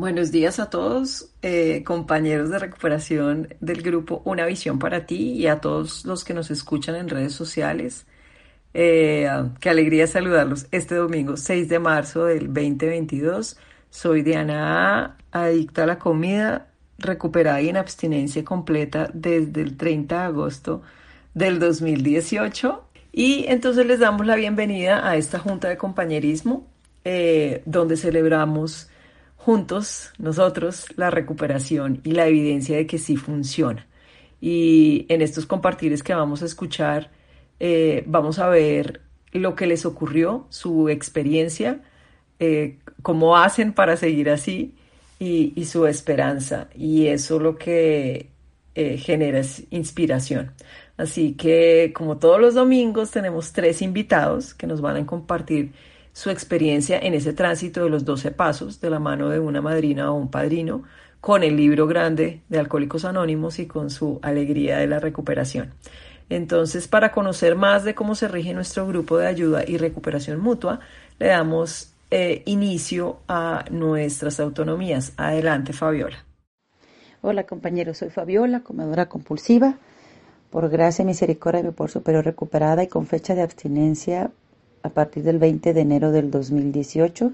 Buenos días a todos, eh, compañeros de recuperación del grupo Una Visión para ti y a todos los que nos escuchan en redes sociales. Eh, qué alegría saludarlos este domingo 6 de marzo del 2022. Soy Diana adicta a la comida, recuperada y en abstinencia completa desde el 30 de agosto del 2018. Y entonces les damos la bienvenida a esta junta de compañerismo eh, donde celebramos juntos, nosotros, la recuperación y la evidencia de que sí funciona. Y en estos compartires que vamos a escuchar, eh, vamos a ver lo que les ocurrió, su experiencia, eh, cómo hacen para seguir así y, su esperanza. Y eso lo que eh, genera es inspiración. Así que como todos los domingos tenemos tres invitados que nos van a compartir su experiencia en ese tránsito de los 12 pasos de la mano de una madrina o un padrino con el libro grande de Alcohólicos Anónimos y con su alegría de la recuperación. Entonces, para conocer más de cómo se rige nuestro grupo de ayuda y recuperación mutua, le damos eh, inicio a nuestras autonomías. Adelante, Fabiola. Hola, compañeros. Soy Fabiola, comedora compulsiva. Por gracia y misericordia mi por superior recuperada y con fecha de abstinencia a partir del 20 de enero del 2018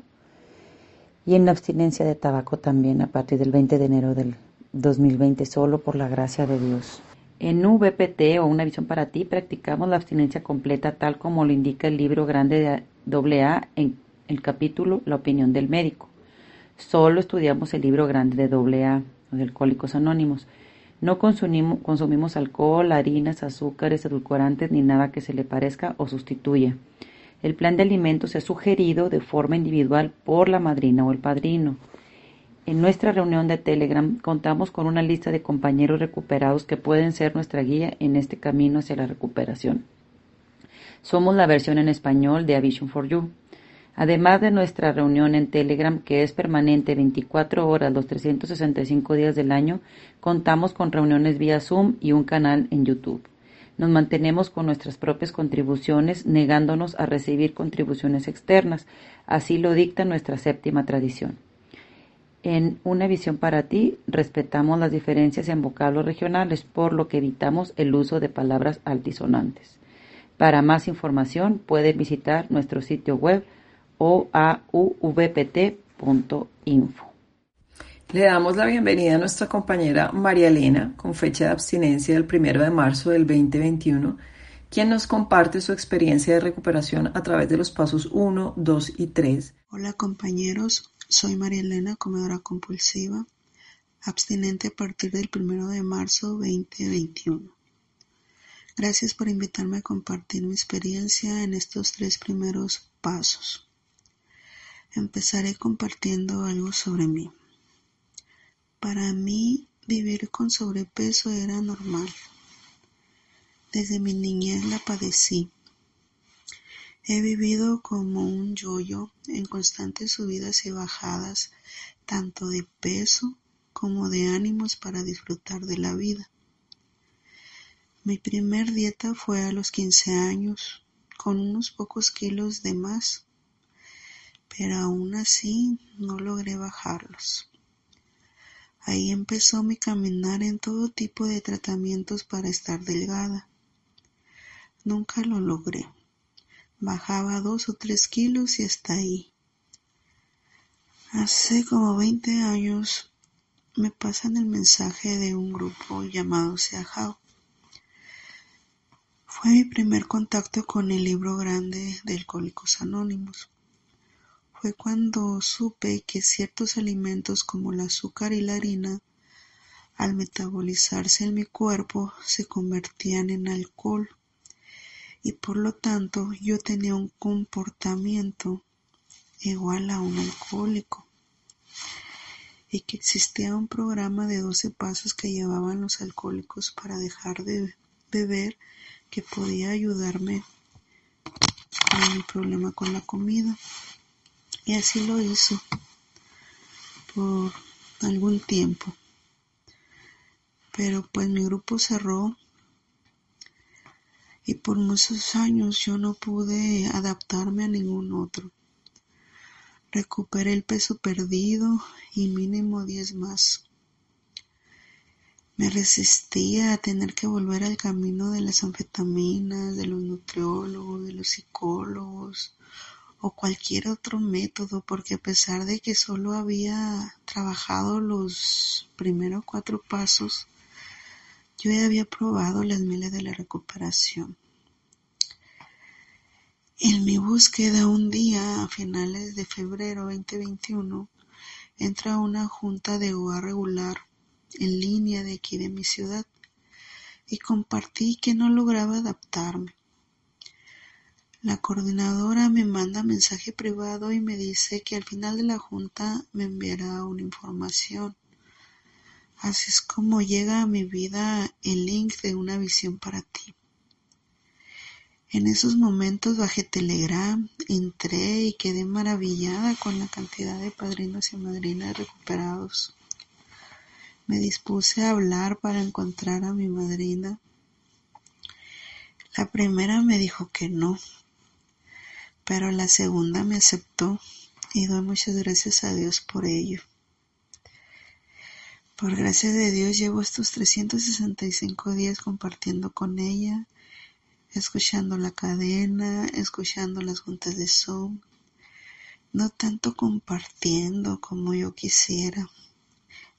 y en abstinencia de tabaco también a partir del 20 de enero del 2020 solo por la gracia de Dios. En VPT o Una Visión para Ti practicamos la abstinencia completa tal como lo indica el libro grande de AA en el capítulo La opinión del médico. Solo estudiamos el libro grande de AA, de Alcohólicos Anónimos. No consumimos, consumimos alcohol, harinas, azúcares, edulcorantes ni nada que se le parezca o sustituya. El plan de alimentos es sugerido de forma individual por la madrina o el padrino. En nuestra reunión de Telegram contamos con una lista de compañeros recuperados que pueden ser nuestra guía en este camino hacia la recuperación. Somos la versión en español de A Vision for You. Además de nuestra reunión en Telegram, que es permanente 24 horas los 365 días del año, contamos con reuniones vía Zoom y un canal en YouTube nos mantenemos con nuestras propias contribuciones, negándonos a recibir contribuciones externas. Así lo dicta nuestra séptima tradición. En una visión para ti, respetamos las diferencias en vocablos regionales, por lo que evitamos el uso de palabras altisonantes. Para más información, pueden visitar nuestro sitio web oauvpt.info. Le damos la bienvenida a nuestra compañera María Elena, con fecha de abstinencia del 1 de marzo del 2021, quien nos comparte su experiencia de recuperación a través de los pasos 1, 2 y 3. Hola compañeros, soy María Elena, comedora compulsiva, abstinente a partir del 1 de marzo 2021. Gracias por invitarme a compartir mi experiencia en estos tres primeros pasos. Empezaré compartiendo algo sobre mí. Para mí vivir con sobrepeso era normal. Desde mi niñez la padecí. He vivido como un yoyo en constantes subidas y bajadas, tanto de peso como de ánimos para disfrutar de la vida. Mi primer dieta fue a los 15 años, con unos pocos kilos de más, pero aún así no logré bajarlos. Ahí empezó mi caminar en todo tipo de tratamientos para estar delgada. Nunca lo logré. Bajaba dos o tres kilos y hasta ahí. Hace como 20 años me pasan el mensaje de un grupo llamado Seahao. Fue mi primer contacto con el libro grande de Alcohólicos Anónimos fue cuando supe que ciertos alimentos como el azúcar y la harina, al metabolizarse en mi cuerpo, se convertían en alcohol y por lo tanto yo tenía un comportamiento igual a un alcohólico y que existía un programa de 12 pasos que llevaban los alcohólicos para dejar de beber que podía ayudarme con mi problema con la comida. Y así lo hizo por algún tiempo. Pero pues mi grupo cerró y por muchos años yo no pude adaptarme a ningún otro. Recuperé el peso perdido y mínimo 10 más. Me resistía a tener que volver al camino de las anfetaminas, de los nutriólogos, de los psicólogos o cualquier otro método, porque a pesar de que solo había trabajado los primeros cuatro pasos, yo ya había probado las miles de la recuperación. En mi búsqueda un día, a finales de febrero 2021, entra a una junta de OA regular en línea de aquí de mi ciudad y compartí que no lograba adaptarme. La coordinadora me manda mensaje privado y me dice que al final de la junta me enviará una información. Así es como llega a mi vida el link de una visión para ti. En esos momentos bajé Telegram, entré y quedé maravillada con la cantidad de padrinos y madrinas recuperados. Me dispuse a hablar para encontrar a mi madrina. La primera me dijo que no, pero la segunda me aceptó y doy muchas gracias a Dios por ello. Por gracia de Dios llevo estos 365 días compartiendo con ella escuchando la cadena, escuchando las juntas de Zoom, no tanto compartiendo como yo quisiera.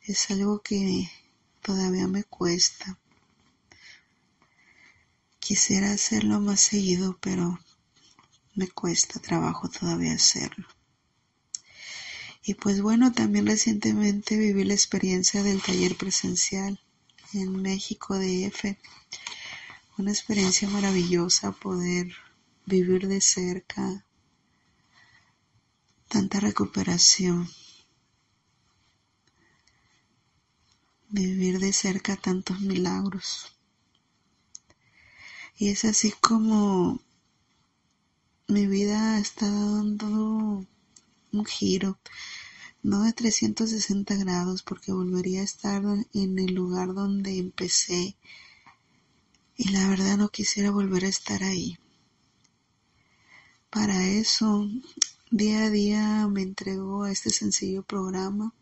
Es algo que todavía me cuesta. Quisiera hacerlo más seguido, pero me cuesta trabajo todavía hacerlo. Y pues bueno, también recientemente viví la experiencia del taller presencial en México DF una experiencia maravillosa poder vivir de cerca tanta recuperación, vivir de cerca tantos milagros. Y es así como mi vida está dando un giro, no de 360 grados, porque volvería a estar en el lugar donde empecé y la verdad no quisiera volver a estar ahí. Para eso, día a día me entrego a este sencillo programa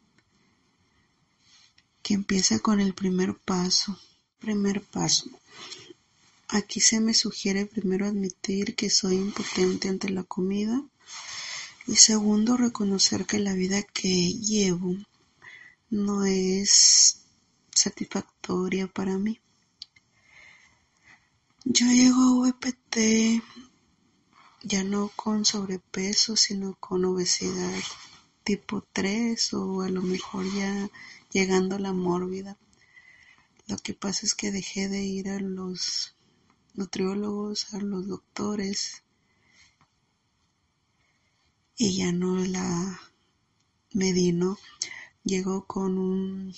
que empieza con el primer paso. Primer paso. Aquí se me sugiere primero admitir que soy impotente ante la comida y segundo reconocer que la vida que llevo no es satisfactoria para mí. Yo llego a VPT ya no con sobrepeso, sino con obesidad tipo 3 o a lo mejor ya llegando a la mórbida. Lo que pasa es que dejé de ir a los nutriólogos, a los doctores y ya no la medino. Llegó con un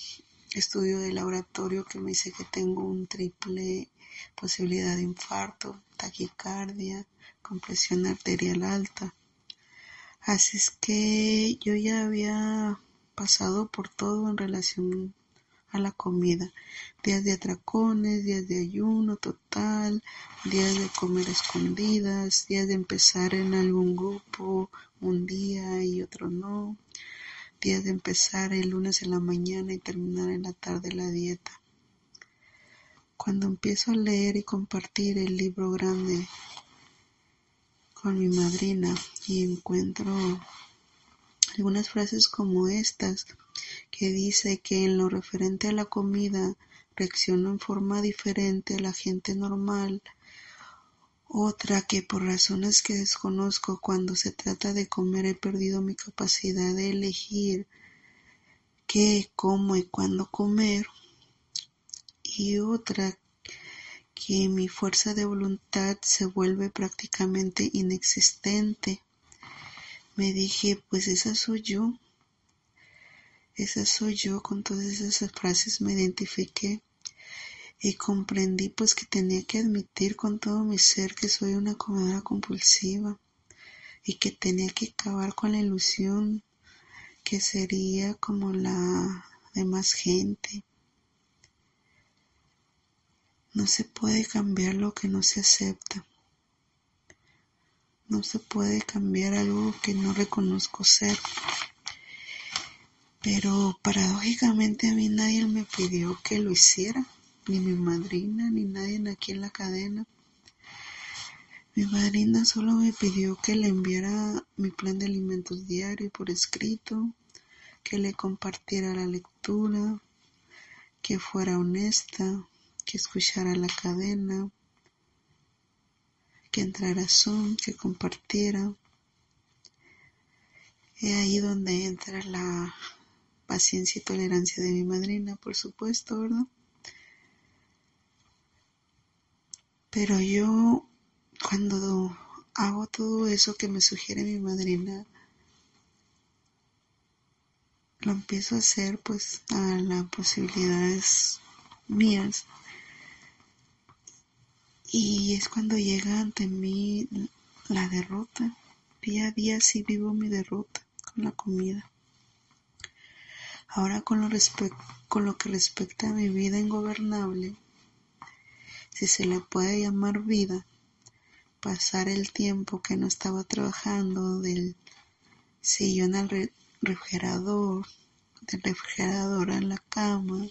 estudio de laboratorio que me dice que tengo un triple posibilidad de infarto, taquicardia, compresión arterial alta. Así es que yo ya había pasado por todo en relación la comida. Días de atracones, días de ayuno total, días de comer escondidas, días de empezar en algún grupo un día y otro no, días de empezar el lunes en la mañana y terminar en la tarde la dieta. Cuando empiezo a leer y compartir el libro grande con mi madrina y encuentro algunas frases como estas que dice que en lo referente a la comida reacciono en forma diferente a la gente normal. Otra que por razones que desconozco cuando se trata de comer he perdido mi capacidad de elegir qué, cómo y cuándo comer y otra que mi fuerza de voluntad se vuelve prácticamente inexistente. Me dije, pues esa soy yo. Esa soy yo, con todas esas frases me identifiqué y comprendí pues que tenía que admitir con todo mi ser que soy una comedora compulsiva y que tenía que acabar con la ilusión que sería como la demás gente no se puede cambiar lo que no se acepta. No se puede cambiar algo que no reconozco ser. Pero paradójicamente a mí nadie me pidió que lo hiciera, ni mi madrina, ni nadie aquí en la cadena. Mi madrina solo me pidió que le enviara mi plan de alimentos diario por escrito, que le compartiera la lectura, que fuera honesta, que escuchara la cadena, que entrara Zoom, que compartiera. Es ahí donde entra la paciencia y tolerancia de mi madrina, por supuesto, ¿verdad? Pero yo cuando hago todo eso que me sugiere mi madrina, lo empiezo a hacer pues a las posibilidades mías. Y es cuando llega ante mí la derrota. Día a día sí vivo mi derrota con la comida. Ahora con lo, que respecta a mi vida ingobernable, si se le puede llamar vida, pasar el tiempo que no estaba trabajando del sillón al refrigerador, del refrigerador a la cama,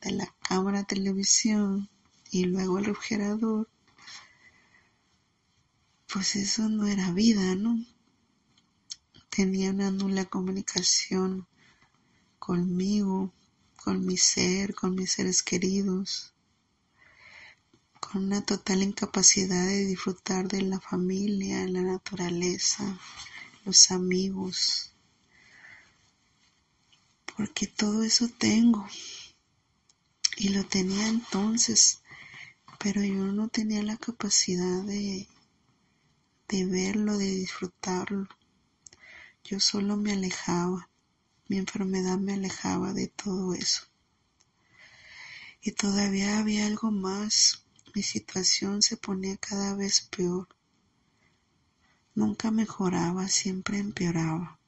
de la cama a la televisión y luego al refrigerador, pues eso no era vida, ¿no? Tenía una nula comunicación conmigo, con mi ser, con mis seres queridos con una total incapacidad de disfrutar de la familia, la naturaleza, los amigos, porque todo eso tengo y lo tenía entonces, pero yo no tenía la capacidad de, de verlo, de disfrutarlo. Yo solo me alejaba, mi enfermedad me alejaba de todo eso. Y todavía había algo más mi situación se ponía cada vez peor. Nunca mejoraba, siempre empeoraba.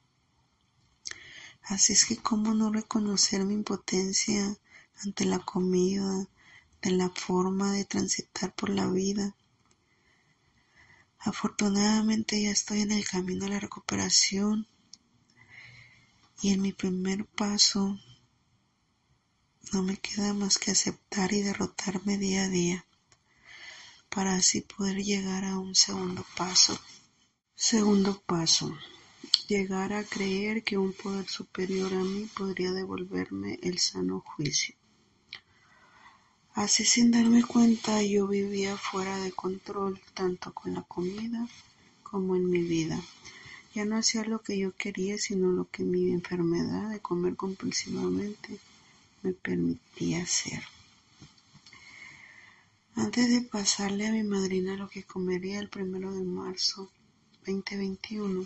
Así es que cómo no reconocer mi impotencia ante la comida, de la forma de transitar por la vida. Afortunadamente ya estoy en el camino de la recuperación y en mi primer paso no me queda más que aceptar y derrotarme día a día para así poder llegar a un segundo paso. Segundo paso. Llegar a creer que un poder superior a mí podría devolverme el sano juicio. Así sin darme cuenta yo vivía fuera de control tanto con la comida como en mi vida. Ya no hacía lo que yo quería, sino lo que mi enfermedad de comer compulsivamente me permitía hacer. Antes de pasarle a mi madrina lo que comería el primero de marzo 2021,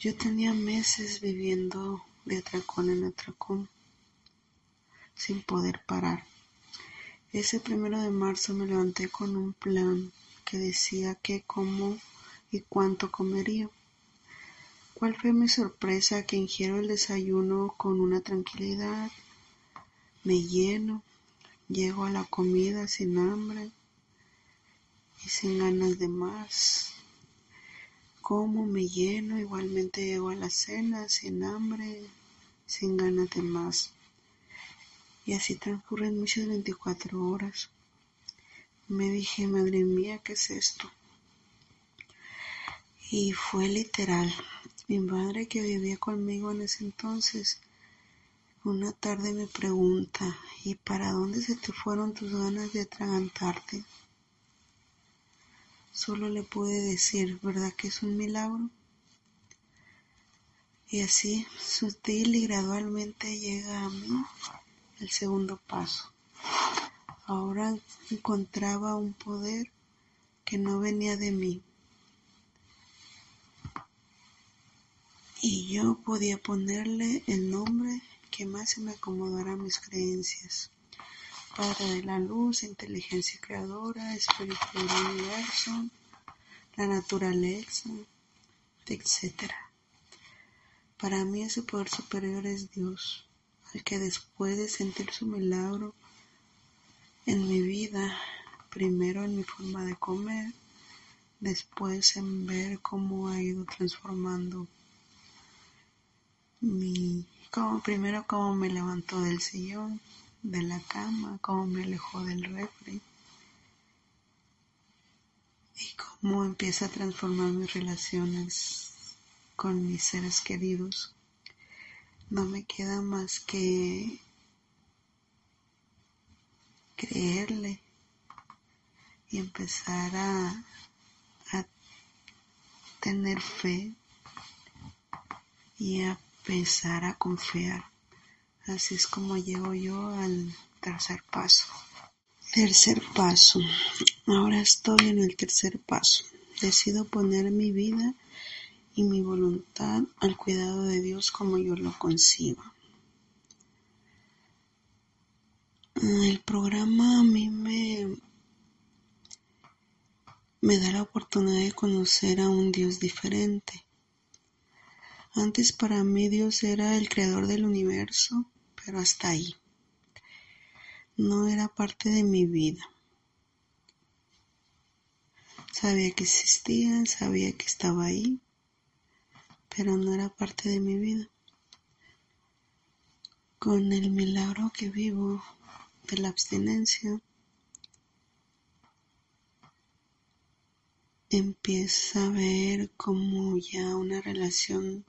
yo tenía meses viviendo de atracón en atracón, sin poder parar. Ese primero de marzo me levanté con un plan que decía qué, cómo y cuánto comería. ¿Cuál fue mi sorpresa que ingiero el desayuno con una tranquilidad? Me lleno, Llego a la comida sin hambre y sin ganas de más. Como me lleno, igualmente llego a la cena sin hambre, sin ganas de más. Y así transcurren muchas 24 horas. Me dije, madre mía, ¿qué es esto? Y fue literal. Mi madre que vivía conmigo en ese entonces una tarde me pregunta, ¿y para dónde se te fueron tus ganas de atragantarte? Solo le pude decir, ¿verdad que es un milagro? Y así, sutil y gradualmente llega a mí el segundo paso. Ahora encontraba un poder que no venía de mí. Y yo podía ponerle el nombre que más se me acomodará a mis creencias. Padre de la luz, inteligencia creadora, espíritu del universo, la naturaleza, etc. Para mí ese poder superior es Dios, el que después de sentir su milagro en mi vida, primero en mi forma de comer, después en ver cómo ha ido transformando mi, como primero cómo me levantó del sillón, de la cama, cómo me alejó del refri y cómo empieza a transformar mis relaciones con mis seres queridos. No me queda más que creerle y empezar a, a tener fe y a empezar a confiar. Así es como llego yo al tercer paso. Tercer paso. Ahora estoy en el tercer paso. Decido poner mi vida y mi voluntad al cuidado de Dios como yo lo conciba. El programa a mí me, me da la oportunidad de conocer a un Dios diferente. Antes para mí Dios era el creador del universo, pero hasta ahí. No era parte de mi vida. Sabía que existía, sabía que estaba ahí, pero no era parte de mi vida. Con el milagro que vivo de la abstinencia, empieza a ver como ya una relación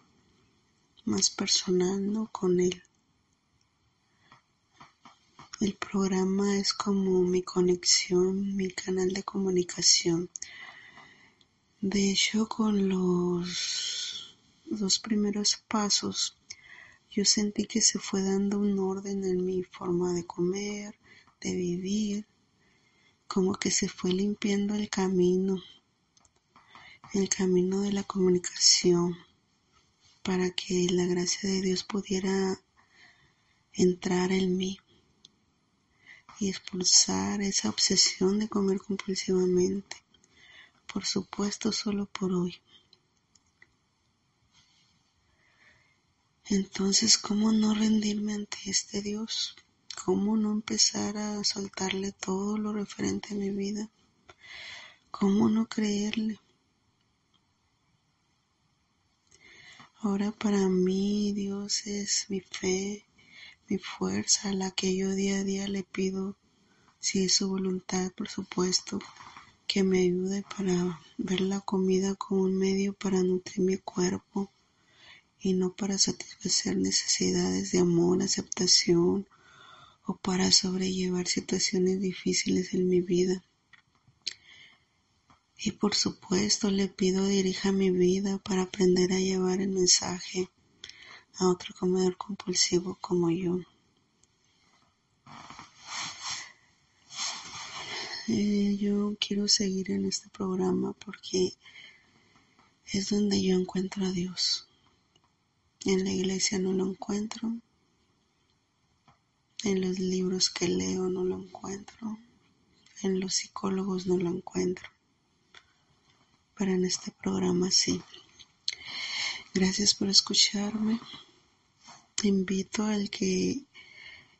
más personal ¿no? con él. El programa es como mi conexión, mi canal de comunicación. De hecho, con los dos primeros pasos, yo sentí que se fue dando un orden en mi forma de comer, de vivir, como que se fue limpiando el camino, el camino de la comunicación, para que la gracia de Dios pudiera entrar en mí y expulsar esa obsesión de comer compulsivamente, por supuesto solo por hoy. Entonces, ¿cómo no rendirme ante este Dios? ¿Cómo no empezar a soltarle todo lo referente a mi vida? ¿Cómo no creerle? Ahora para mí Dios es mi fe, mi fuerza, la que yo día a día le pido, si es su voluntad, por supuesto, que me ayude para ver la comida como un medio para nutrir mi cuerpo y no para satisfacer necesidades de amor, aceptación o para sobrellevar situaciones difíciles en mi vida. Y por supuesto le pido dirija mi vida para aprender a llevar el mensaje a otro comedor compulsivo como yo. Eh, yo quiero seguir en este programa porque es donde yo encuentro a Dios. En la iglesia no lo encuentro. En los libros que leo no lo encuentro. En los psicólogos no lo encuentro pero en este programa sí. Gracias por escucharme. Te invito al que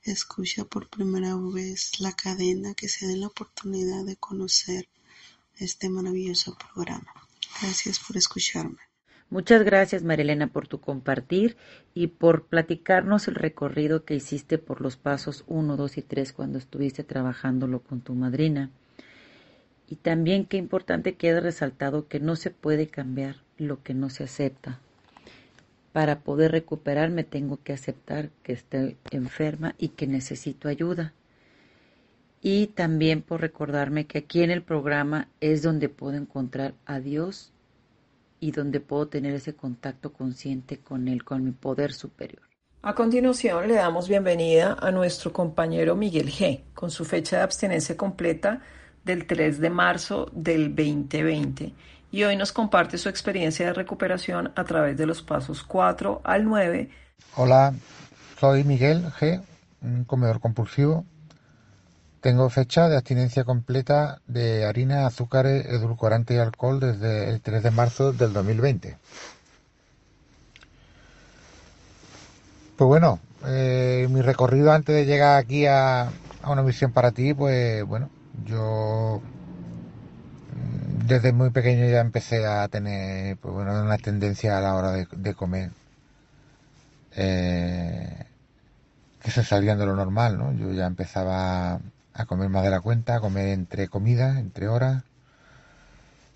escucha por primera vez la cadena que se dé la oportunidad de conocer este maravilloso programa. Gracias por escucharme. Muchas gracias Marilena por tu compartir y por platicarnos el recorrido que hiciste por los pasos 1, 2 y 3 cuando estuviste trabajándolo con tu madrina. Y también qué importante queda resaltado que no se puede cambiar lo que no se acepta. Para poder recuperarme tengo que aceptar que estoy enferma y que necesito ayuda. Y también por recordarme que aquí en el programa es donde puedo encontrar a Dios y donde puedo tener ese contacto consciente con Él, con mi poder superior. A continuación le damos bienvenida a nuestro compañero Miguel G, con su fecha de abstinencia completa del 3 de marzo del 2020 y hoy nos comparte su experiencia de recuperación a través de los pasos 4 al 9. Hola, soy Miguel G, un comedor compulsivo. Tengo fecha de abstinencia completa de harina, azúcares, edulcorante y alcohol desde el 3 de marzo del 2020. Pues bueno, eh, mi recorrido antes de llegar aquí a, a una misión para ti, pues bueno, yo desde muy pequeño ya empecé a tener pues bueno, una tendencia a la hora de, comer eh, que se salían de lo normal, ¿no? Yo ya empezaba a comer más de la cuenta, a comer entre comidas, entre horas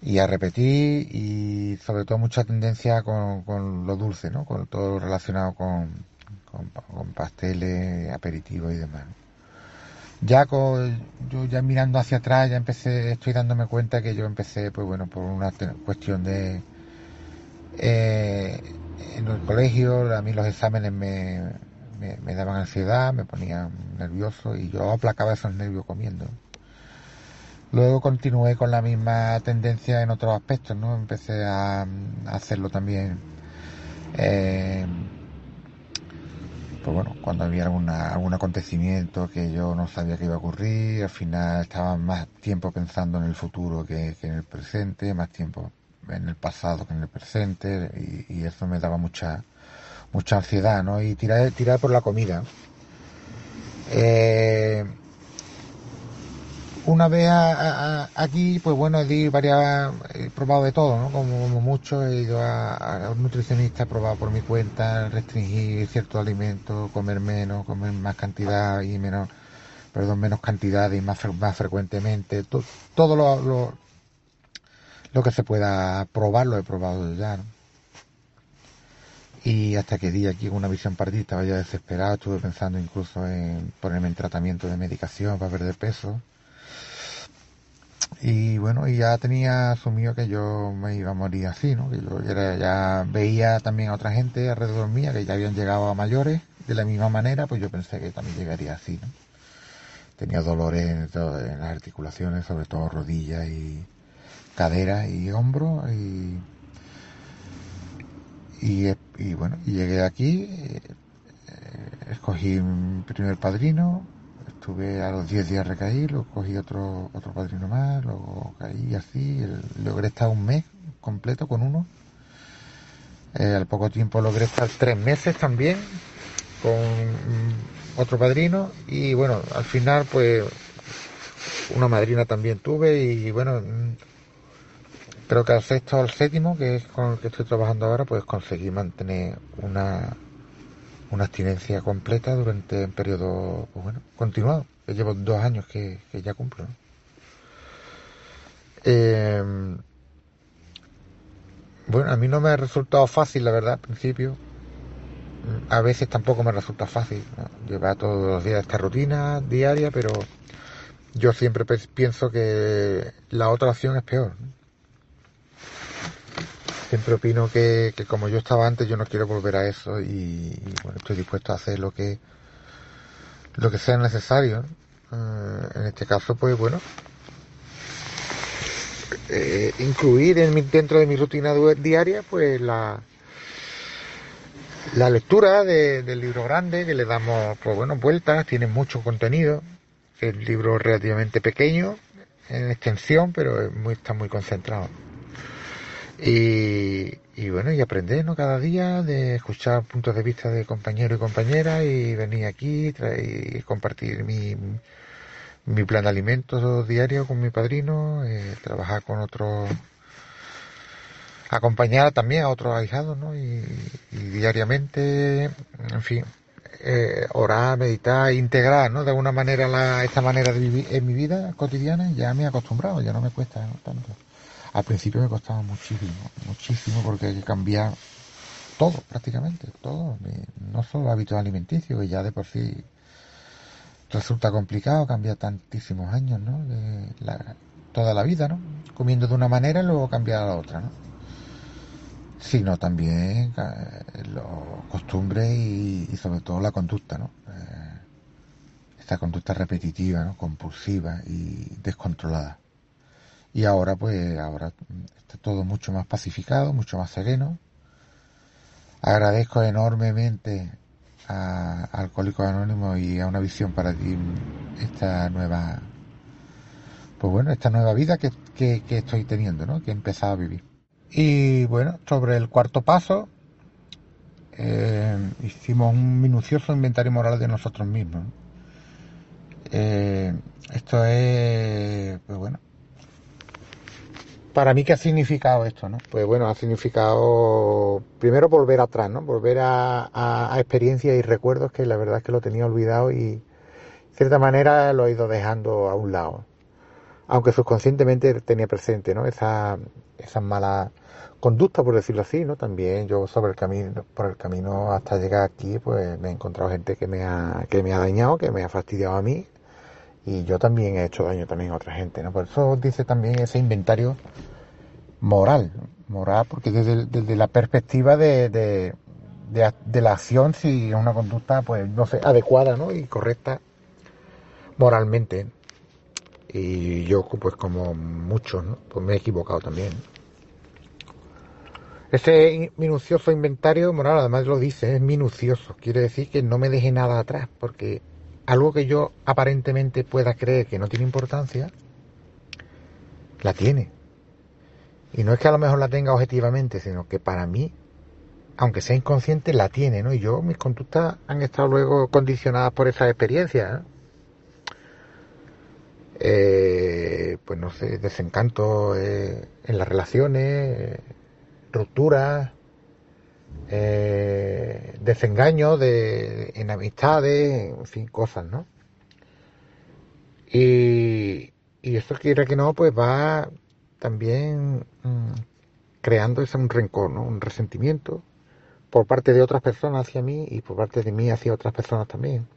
y a repetir y sobre todo mucha tendencia con, lo dulce, ¿no? Con todo lo relacionado con, pasteles, aperitivos y demás. Ya con, yo ya mirando hacia atrás ya empecé, estoy dándome cuenta que yo empecé, pues bueno, por una cuestión de eh, en el colegio, a mí los exámenes me, me, daban ansiedad, me ponían nervioso y yo aplacaba esos nervios comiendo. Luego continué con la misma tendencia en otros aspectos, ¿no? Empecé a, hacerlo también, eh, pues bueno, cuando había alguna, algún acontecimiento que yo no sabía que iba a ocurrir, al final estaba más tiempo pensando en el futuro que, en el presente, más tiempo en el pasado que en el presente, y, eso me daba mucha, mucha ansiedad, ¿no? Y tirar, tirar por la comida. Eh, una vez aquí, pues bueno, he varias, he probado de todo, ¿no? Como, mucho, he ido a, un nutricionista, he probado por mi cuenta, restringir ciertos alimentos, comer menos, comer más cantidad y menos, perdón, menos cantidad y más, más frecuentemente. todo lo, lo, que se pueda probar lo he probado ya. Y hasta que di aquí una visión partida, estaba ya desesperado, estuve pensando incluso en ponerme en tratamiento de medicación para perder peso y bueno, y ya tenía asumido que yo me iba a morir así, ¿no? Que yo ya, veía también a otra gente alrededor mía que ya habían llegado a mayores de la misma manera, pues yo pensé que también llegaría así, ¿no? Tenía dolores en, en las articulaciones, sobre todo rodillas y caderas y hombros y, y, bueno, y llegué aquí, eh, escogí mi primer padrino, Estuve a los 10 días recaí, luego cogí otro, otro padrino más, luego caí así, logré estar un mes completo con uno. Eh, al poco tiempo logré estar tres meses también con otro padrino y bueno, al final pues una madrina también tuve y bueno, creo que al sexto o al séptimo, que es con el que estoy trabajando ahora, pues conseguí mantener una, una abstinencia completa durante un periodo, pues bueno, continuado. llevo dos años que, ya cumplo. Em, bueno, a mí no me ha resultado fácil, la verdad, al principio. A veces tampoco me resulta fácil llevar todos los días esta rutina diaria, pero yo siempre pienso que la otra opción es peor. Siempre opino que, como yo estaba antes, yo no quiero volver a eso y, bueno, estoy dispuesto a hacer lo que lo que sea necesario. Eh, en este caso, pues bueno, eh, incluir dentro de mi rutina diaria, pues la la lectura del libro grande que le damos, pues bueno, vueltas, tiene mucho contenido. El libro es relativamente pequeño en extensión, pero muy, está muy concentrado. Y, bueno, y aprender ¿no? cada día de escuchar puntos de vista de compañeros y compañeras y venir aquí y compartir mi, mi plan de alimentos diario con mi padrino, eh, trabajar con otros, acompañar también a otros ahijados, ¿no? Y, diariamente, en fin, eh, orar, meditar, integrar, ¿no? De alguna manera la, esta manera de vivir en mi vida cotidiana ya me he acostumbrado, ya no me cuesta tanto. Al principio me costaba muchísimo, muchísimo porque hay que cambiar todo, prácticamente, todo, no solo hábitos alimenticios, que ya de por sí resulta complicado cambiar tantísimos años, ¿no? toda la vida, ¿no? Comiendo de una manera y luego cambiar a la otra, ¿no? Sino también eh, los costumbres y, sobre todo la conducta, ¿no? Eh, esta conducta repetitiva, compulsiva y descontrolada. Y ahora pues ahora está todo mucho más pacificado, mucho más sereno. Agradezco enormemente a, Alcohólicos Anónimos y a una visión para ti esta nueva pues bueno, esta nueva vida que, estoy teniendo, ¿no? Que he empezado a vivir. Y bueno, sobre el cuarto paso, eh, hicimos un minucioso inventario moral de nosotros mismos. Eh, esto es, pues bueno, para mí, ¿qué ha significado esto? ¿no? Pues bueno, ha significado primero volver atrás, ¿no? volver a, experiencias y recuerdos que la verdad es que lo tenía olvidado y de cierta manera lo he ido dejando a un lado. Aunque subconscientemente tenía presente ¿no? esa, esas malas conductas, por decirlo así, ¿no? También yo sobre el camino, por el camino hasta llegar aquí, pues me he encontrado gente que me ha, que me ha dañado, que me ha fastidiado a mí, y yo también he hecho daño también a otra gente, ¿no? Por eso dice también ese inventario moral, moral, porque desde, la perspectiva de, de, de, la acción, si es una conducta, pues, no sé, adecuada, ¿no? Y correcta moralmente. Y yo, pues como muchos, ¿no? Pues me he equivocado también. Ese minucioso inventario moral, además lo dice, es minucioso. Quiere decir que no me deje nada atrás, porque algo que yo aparentemente pueda creer que no tiene importancia, la tiene. Y no es que a lo mejor la tenga objetivamente, sino que para mí, aunque sea inconsciente, la tiene, ¿no? Y yo, mis conductas han estado luego condicionadas por esa experiencia. Eh, pues no sé, desencanto eh, en las relaciones, rupturas, eh, desengaño de, en amistades, en fin, cosas, ¿no? Y, eso quiere que no, pues va también mm, creando ese un rencor, ¿no? Un resentimiento por parte de otras personas hacia mí y por parte de mí hacia otras personas también.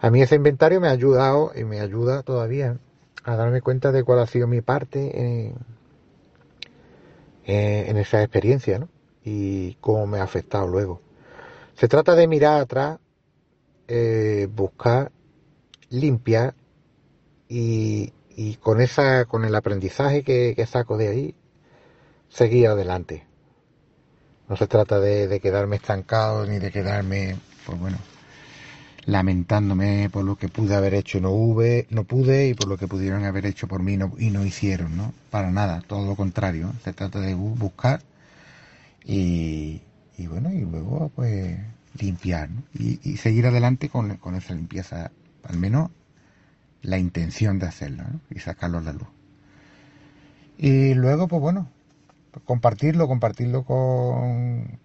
A mí ese inventario me ha ayudado y me ayuda todavía a darme cuenta de cuál ha sido mi parte en, en esa experiencia, ¿no? Y cómo me ha afectado luego. Se trata de mirar atrás, eh, buscar, limpiar y, y, con esa, con el aprendizaje que, saco de ahí, seguir adelante. No se trata de, quedarme estancado ni de quedarme, pues bueno, lamentándome por lo que pude haber hecho no hube, no pude y por lo que pudieron haber hecho por mí no, y no hicieron, ¿no? Para nada, todo lo contrario. Se trata de buscar y, y bueno, y luego pues limpiar y, seguir adelante con, con, esa limpieza, al menos la intención de hacerlo y sacarlo a la luz. Y luego, pues bueno, compartirlo, compartirlo con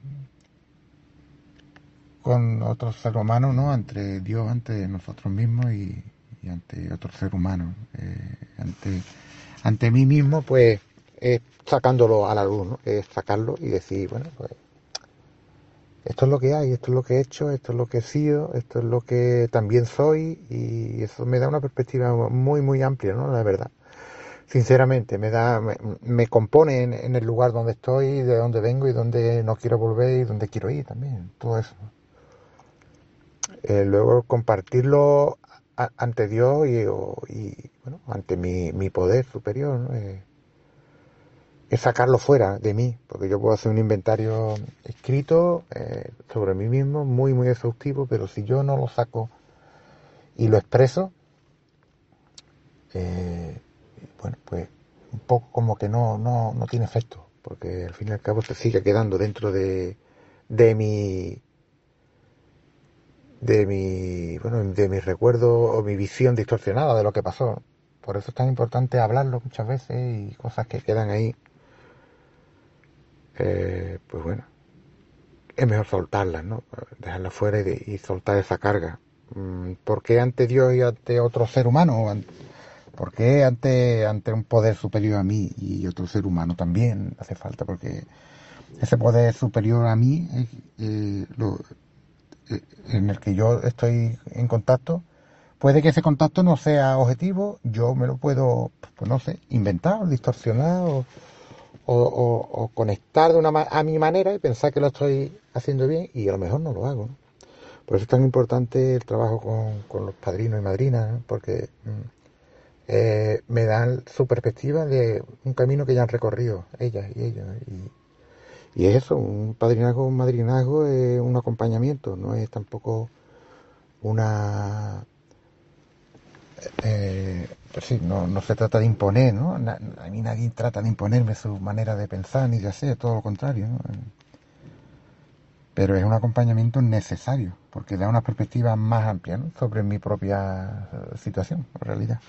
con otros seres humanos, ¿no? Entre Dios, ante nosotros mismos y, ante otros seres humanos. Eh, ante, ante mí mismo, pues es sacándolo a la luz, ¿no? Es sacarlo y decir, bueno, pues esto es lo que hay, esto es lo que he hecho, esto es lo que he sido, esto es lo que también soy y eso me da una perspectiva muy, muy amplia, ¿no? La verdad. Sinceramente, me da, me, compone en, el lugar donde estoy, de donde vengo y donde no quiero volver y donde quiero ir también, todo eso. Eh, luego compartirlo ante Dios y, y bueno, ante mi, mi poder superior, ¿no? Eh, es sacarlo fuera de mí, porque yo puedo hacer un inventario escrito eh, sobre mí mismo, muy, muy exhaustivo, pero si yo no lo saco y lo expreso, eh, bueno, pues un poco como que no, no, no tiene efecto, porque al fin y al cabo se sigue quedando dentro de, de mi de mi bueno de mi recuerdo o mi visión distorsionada de lo que pasó. Por eso es tan importante hablarlo muchas veces y cosas que quedan ahí eh, pues bueno, es mejor soltarlas, ¿no? Dejarlas fuera y, soltar esa carga. Mm, ¿Por qué ante Dios y ante otro ser humano? ¿Por qué ante, ante un poder superior a mí y otro ser humano también hace falta? Porque ese poder superior a mí, eh, eh, en el que yo estoy en contacto, puede que ese contacto no sea objetivo, yo me lo puedo, pues no sé, inventar, distorsionar o o, conectar de una a mi manera y pensar que lo estoy haciendo bien y a lo mejor no lo hago. Por eso es tan importante el trabajo con, los padrinos y madrinas, porque mm, eh, me dan su perspectiva de un camino que ya han recorrido ellas y ellos. Y, y es eso, un padrinazgo, un madrinazgo es un acompañamiento, no es tampoco una eh, pues sí, no, no se trata de imponer, ¿no? A mí nadie trata de imponerme su manera de pensar ni de hacer, todo lo contrario, ¿no? Pero es un acompañamiento necesario, porque da una perspectiva más amplia sobre mi propia situación, en realidad.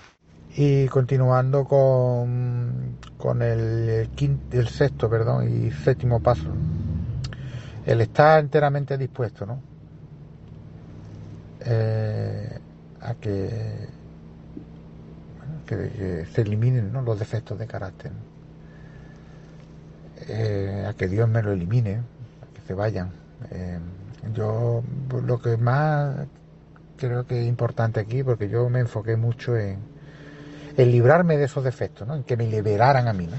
Y continuando con, con el, quinto, el sexto perdón, y séptimo paso, el estar enteramente dispuesto ¿no? Eh, a que, que, se eliminen los defectos de carácter, eh, a que Dios me lo elimine, a que se vayan. Eh, yo lo que más creo que es importante aquí, porque yo me enfoqué mucho en, el librarme de esos defectos, ¿no? en que me liberaran a mí, ¿no?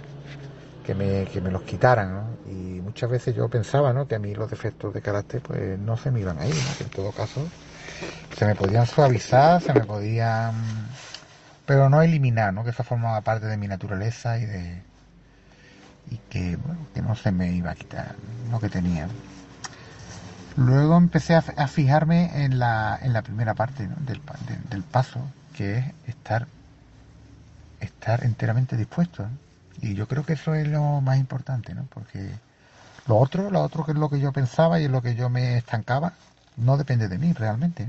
que, me, que me los quitaran. ¿no? Y muchas veces yo pensaba ¿no? que a mí los defectos de carácter pues no se me iban a ir, ¿no? en todo caso se me podían suavizar, se me podían... pero no eliminar, ¿no? que esa formaba parte de mi naturaleza y de y que, bueno, que no se me iba a quitar lo que tenía. Luego empecé a, fijarme en la, en la primera parte del, del paso, que es estar estar enteramente dispuesto. Y yo creo que eso es lo más importante, ¿no? Porque lo otro, lo otro que es lo que yo pensaba y es lo que yo me estancaba, no depende de mí realmente.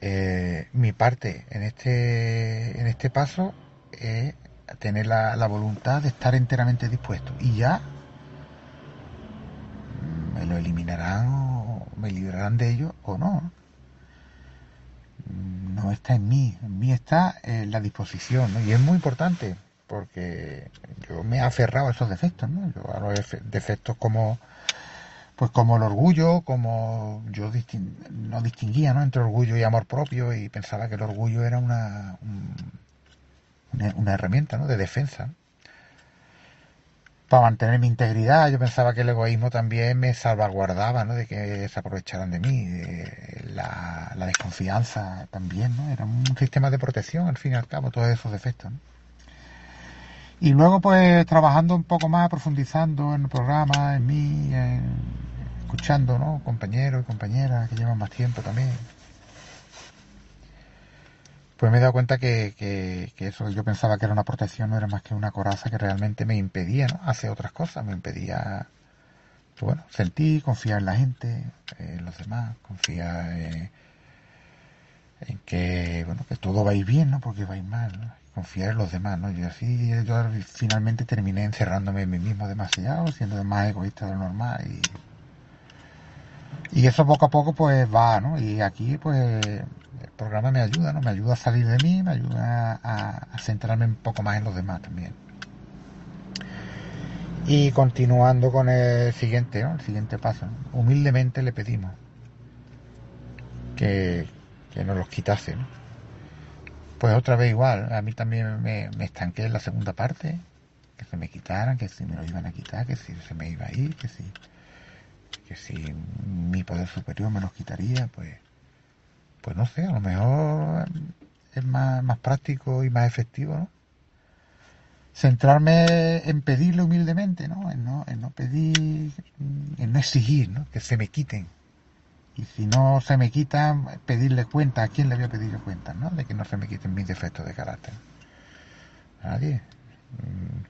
Eh, mi parte en este, en este paso es tener la, la voluntad de estar enteramente dispuesto. Y ya me lo eliminarán o me librarán de ello o no no está en mí, en mí está en la disposición. Y es muy importante, porque yo me he aferrado a esos defectos, ¿no? Yo a los defectos como pues como el orgullo, como yo no distinguía ¿no? entre orgullo y amor propio y pensaba que el orgullo era una, una, una herramienta ¿no? de defensa para mantener mi integridad. Yo pensaba que el egoísmo también me salvaguardaba, ¿no? De que se aprovecharan de mí. la, desconfianza también, ¿no? Era un sistema de protección, al fin y al cabo, todos esos defectos, Y luego, pues, trabajando un poco más, profundizando en el programa, en mí, escuchando, ¿no? Compañeros y compañeras que llevan más tiempo también pues me he dado cuenta que, que, que, eso yo pensaba que era una protección no era más que una coraza que realmente me impedía ¿no? hacer otras cosas, me impedía pues bueno, sentir, confiar en la gente, en los demás, confiar en, que bueno que todo va bien, ¿no? porque va mal, confiar en los demás, ¿no? Y así yo finalmente terminé encerrándome en mí mismo demasiado, siendo más egoísta de lo normal y y eso poco a poco pues va, ¿no? Y aquí pues el programa me ayuda, ¿no? Me ayuda a salir de mí, me ayuda a, centrarme un poco más en los demás también. Y continuando con el siguiente, ¿no? El siguiente paso. Humildemente le pedimos que, que nos los quitase, ¿no? Pues otra vez igual, a mí también me, me, estanqué en la segunda parte, que se me quitaran, que si me lo iban a quitar, que si se me iba a ir, que si, que si mi poder superior me los quitaría, pues pues no sé, a lo mejor es más, más práctico y más efectivo, ¿no? Centrarme en pedirle humildemente, ¿no? En no, en no pedir, en no exigir, ¿no? Que se me quiten. Y si no se me quitan, pedirle cuenta. ¿A quién le voy a pedir yo cuenta, no? De que no se me quiten mis defectos de carácter. nadie. Mm,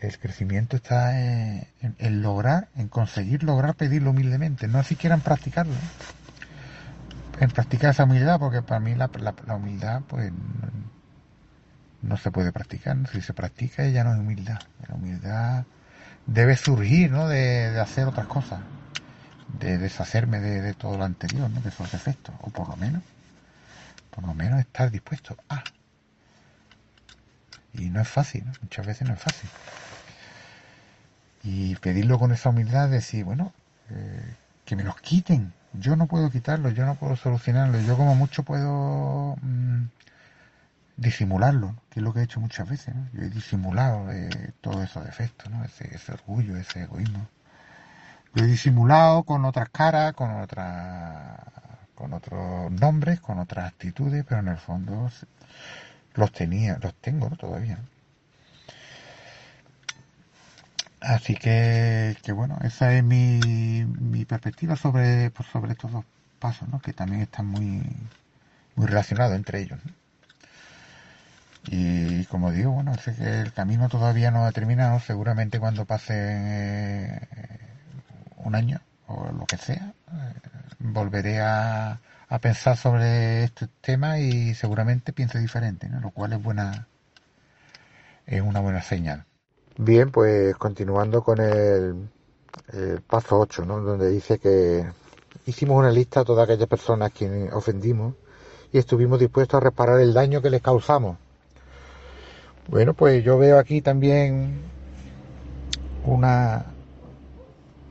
el crecimiento está en, lograr, en conseguir lograr pedirlo humildemente, no siquiera en practicarlo en practicar esa humildad, porque para mí la, humildad pues no, se puede practicar, si se practica ya no es humildad, la humildad debe surgir ¿no? de, hacer otras cosas, de deshacerme de, todo lo anterior, ¿no? de esos defectos, o por lo menos, por lo menos estar dispuesto a. Y no es fácil, muchas veces no es fácil. Y pedirlo con esa humildad, decir, bueno, eh, que me los quiten, yo no puedo quitarlo, yo no puedo solucionarlo, yo como mucho puedo mm, disimularlo, que es lo que he hecho muchas veces, yo he disimulado eh, todos esos defectos, ¿no? ese, ese orgullo, ese egoísmo. Lo he disimulado con otras caras, con otras con otros nombres, con otras actitudes, pero en el fondo los tenía, los tengo todavía. Así que, que bueno, esa es mi, mi perspectiva sobre, pues, sobre estos dos pasos, ¿no? que también están muy, muy relacionados entre ellos. Y como digo, bueno, sé que el camino todavía no ha terminado, seguramente cuando pase eh, un año o lo que sea, eh, volveré a, a pensar sobre este tema y seguramente piense diferente, lo cual es buena es una buena señal. Bien, pues continuando con el, paso 8, ¿no? donde dice que hicimos una lista de todas aquellas personas que ofendimos y estuvimos dispuestos a reparar el daño que les causamos. Bueno, pues yo veo aquí también una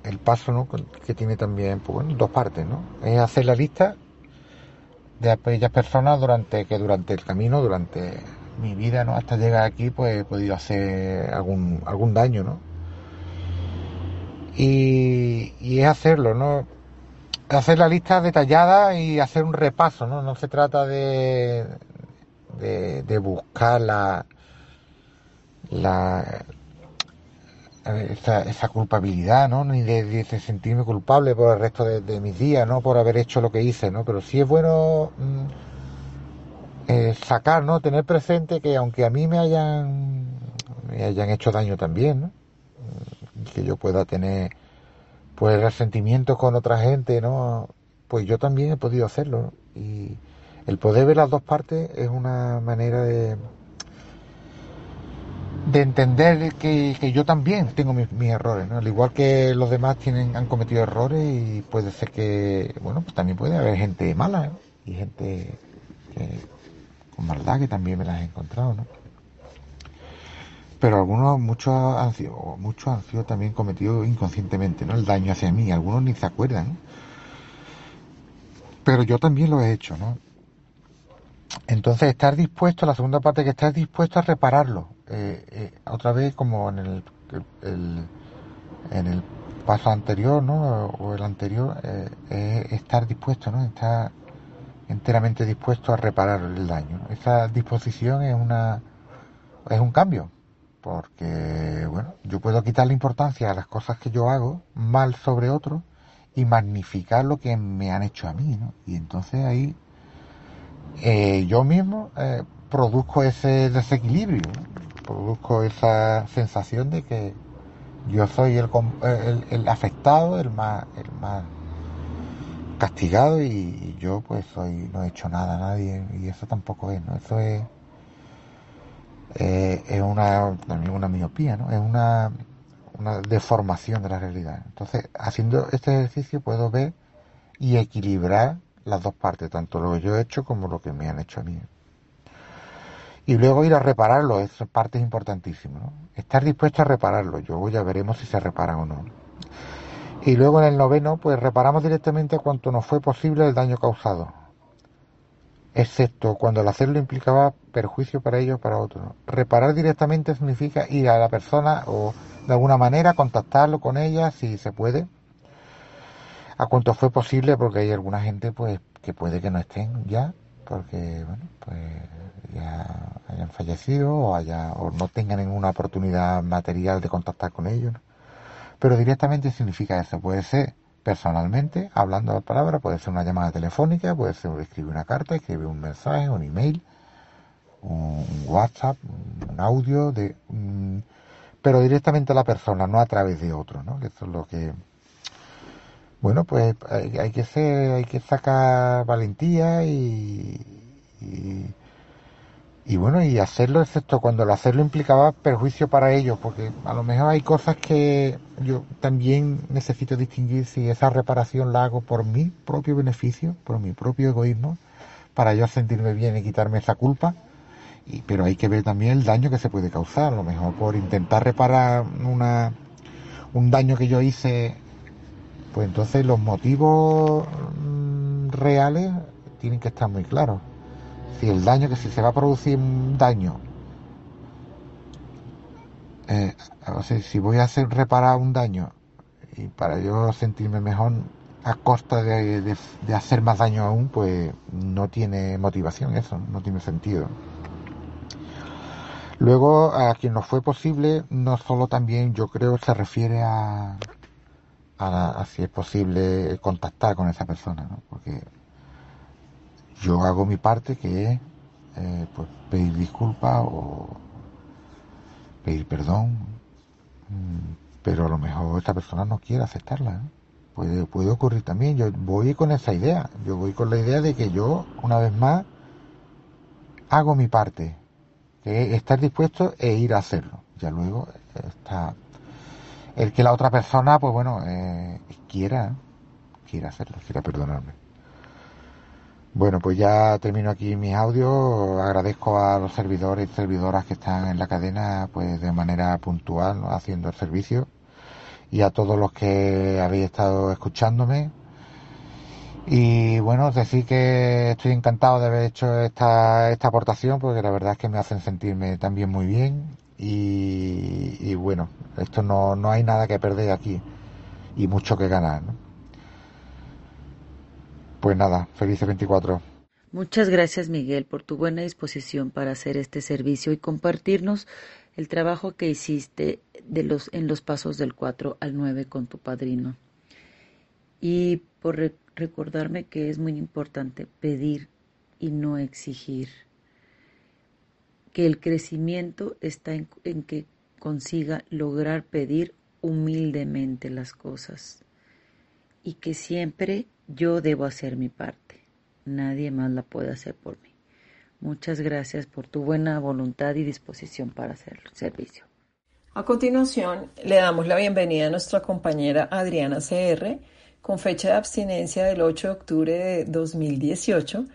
el paso ¿no? que tiene también pues, dos partes, ¿no? Es hacer la lista de aquellas personas durante que durante el camino, durante mi vida, ¿no? Hasta llegar aquí, pues he podido hacer algún, algún daño, ¿no? Y, y es hacerlo, ¿no? Hacer la lista detallada y hacer un repaso, ¿no? No se trata de, de, de buscar la, la, esa, esa culpabilidad, ¿no? Ni de, sentirme culpable por el resto de, mis días, ¿no? Por haber hecho lo que hice, ¿no? Pero sí es bueno mm, eh, sacar, ¿no? Tener presente que aunque a mí me hayan, me hayan hecho daño también, ¿no? Que yo pueda tener, pues, resentimientos con otra gente, ¿no? Pues yo también he podido hacerlo, Y el poder ver las dos partes es una manera de de entender que, que yo también tengo mis, errores, ¿no? Al igual que los demás tienen, han cometido errores y puede ser que, bueno, pues también puede haber gente mala y gente con maldad que también me las he encontrado, ¿no? Pero algunos, muchos han sido, muchos han sido también cometidos inconscientemente, ¿no? El daño hacia mí, algunos ni se acuerdan. Pero yo también lo he hecho, ¿no? Entonces, estar dispuesto, la segunda parte, que estar dispuesto a repararlo, eh, eh, otra vez como en el, en el paso anterior, ¿no? O el anterior, eh, es estar dispuesto, ¿no? Estar enteramente dispuesto a reparar el daño. Esa disposición es una es un cambio, porque bueno, yo puedo quitar la importancia a las cosas que yo hago mal sobre otros y magnificar lo que me han hecho a mí, ¿no? Y entonces ahí yo mismo produzco ese desequilibrio, produzco esa sensación de que yo soy el, el, afectado, el más, el más castigado y, yo pues soy no he hecho nada a nadie y eso tampoco es, ¿no? Eso es eh, es una también una miopía, ¿no? Es una, una deformación de la realidad. Entonces, haciendo este ejercicio puedo ver y equilibrar las dos partes, tanto lo que yo he hecho como lo que me han hecho a mí y luego ir a repararlo, esa parte es importantísima. ¿no? Estar dispuesto a repararlo, yo ya veremos si se repara o no. Y luego en el noveno, pues reparamos directamente cuanto nos fue posible el daño causado, excepto cuando el hacerlo implicaba perjuicio para ellos o para otros. Reparar directamente significa ir a la persona o de alguna manera contactarlo con ella si se puede, a cuanto fue posible, porque hay alguna gente pues que puede que no estén ya, porque bueno, pues ya hayan fallecido o, haya, o no tengan ninguna oportunidad material de contactar con ellos. Pero directamente significa eso. Puede ser personalmente, hablando la palabra, puede ser una llamada telefónica, puede ser escribir una carta, escribir un mensaje, un email, un WhatsApp, un audio, de, pero directamente a la persona, no a través de otro, ¿no? Eso es lo que bueno, pues hay, que ser, hay que sacar valentía y bueno, y hacerlo, excepto cuando el hacerlo implicaba perjuicio para ellos, porque a lo mejor hay cosas que yo también necesito distinguir si esa reparación la hago por mi propio beneficio, por mi propio egoísmo, para yo sentirme bien y quitarme esa culpa, y, pero hay que ver también el daño que se puede causar, a lo mejor por intentar reparar una, un daño que yo hice, pues entonces los motivos mm, reales tienen que estar muy claros si el daño, que si se va a producir un daño, eh, o sea, si voy a hacer reparar un daño y para yo sentirme mejor a costa de, de, hacer más daño aún, pues no tiene motivación eso, no tiene sentido. Luego, a quien no fue posible, no solo también, yo creo, se refiere a, a, a si es posible contactar con esa persona, ¿no? Porque yo hago mi parte que es eh, pues pedir disculpas o pedir perdón, mm, pero a lo mejor esta persona no quiere aceptarla. puede, puede ocurrir también. Yo voy con esa idea. Yo voy con la idea de que yo, una vez más, hago mi parte. Que estar dispuesto e ir a hacerlo. Ya luego está el que la otra persona, pues bueno, eh, quiera, quiera hacerlo, quiera perdonarme. Bueno, pues ya termino aquí mis audios. Agradezco a los servidores y servidoras que están en la cadena, pues de manera puntual, haciendo el servicio y a todos los que habéis estado escuchándome. Y bueno, decir que estoy encantado de haber hecho esta, esta aportación porque la verdad es que me hacen sentirme también muy bien y, bueno, esto no, no hay nada que perder aquí y mucho que ganar. Pues nada, felices 24. Muchas gracias Miguel por tu buena disposición para hacer este servicio y compartirnos el trabajo que hiciste de los, en los pasos del 4 al 9 con tu padrino. Y por recordarme que es muy importante pedir y no exigir. Que el crecimiento está en, que consiga lograr pedir humildemente las cosas. Y que siempre yo debo hacer mi parte. Nadie más la puede hacer por mí. Muchas gracias por tu buena voluntad y disposición para hacer servicio. A continuación, le damos la bienvenida a nuestra compañera Adriana CR, con fecha de abstinencia del 8 de octubre de 2018,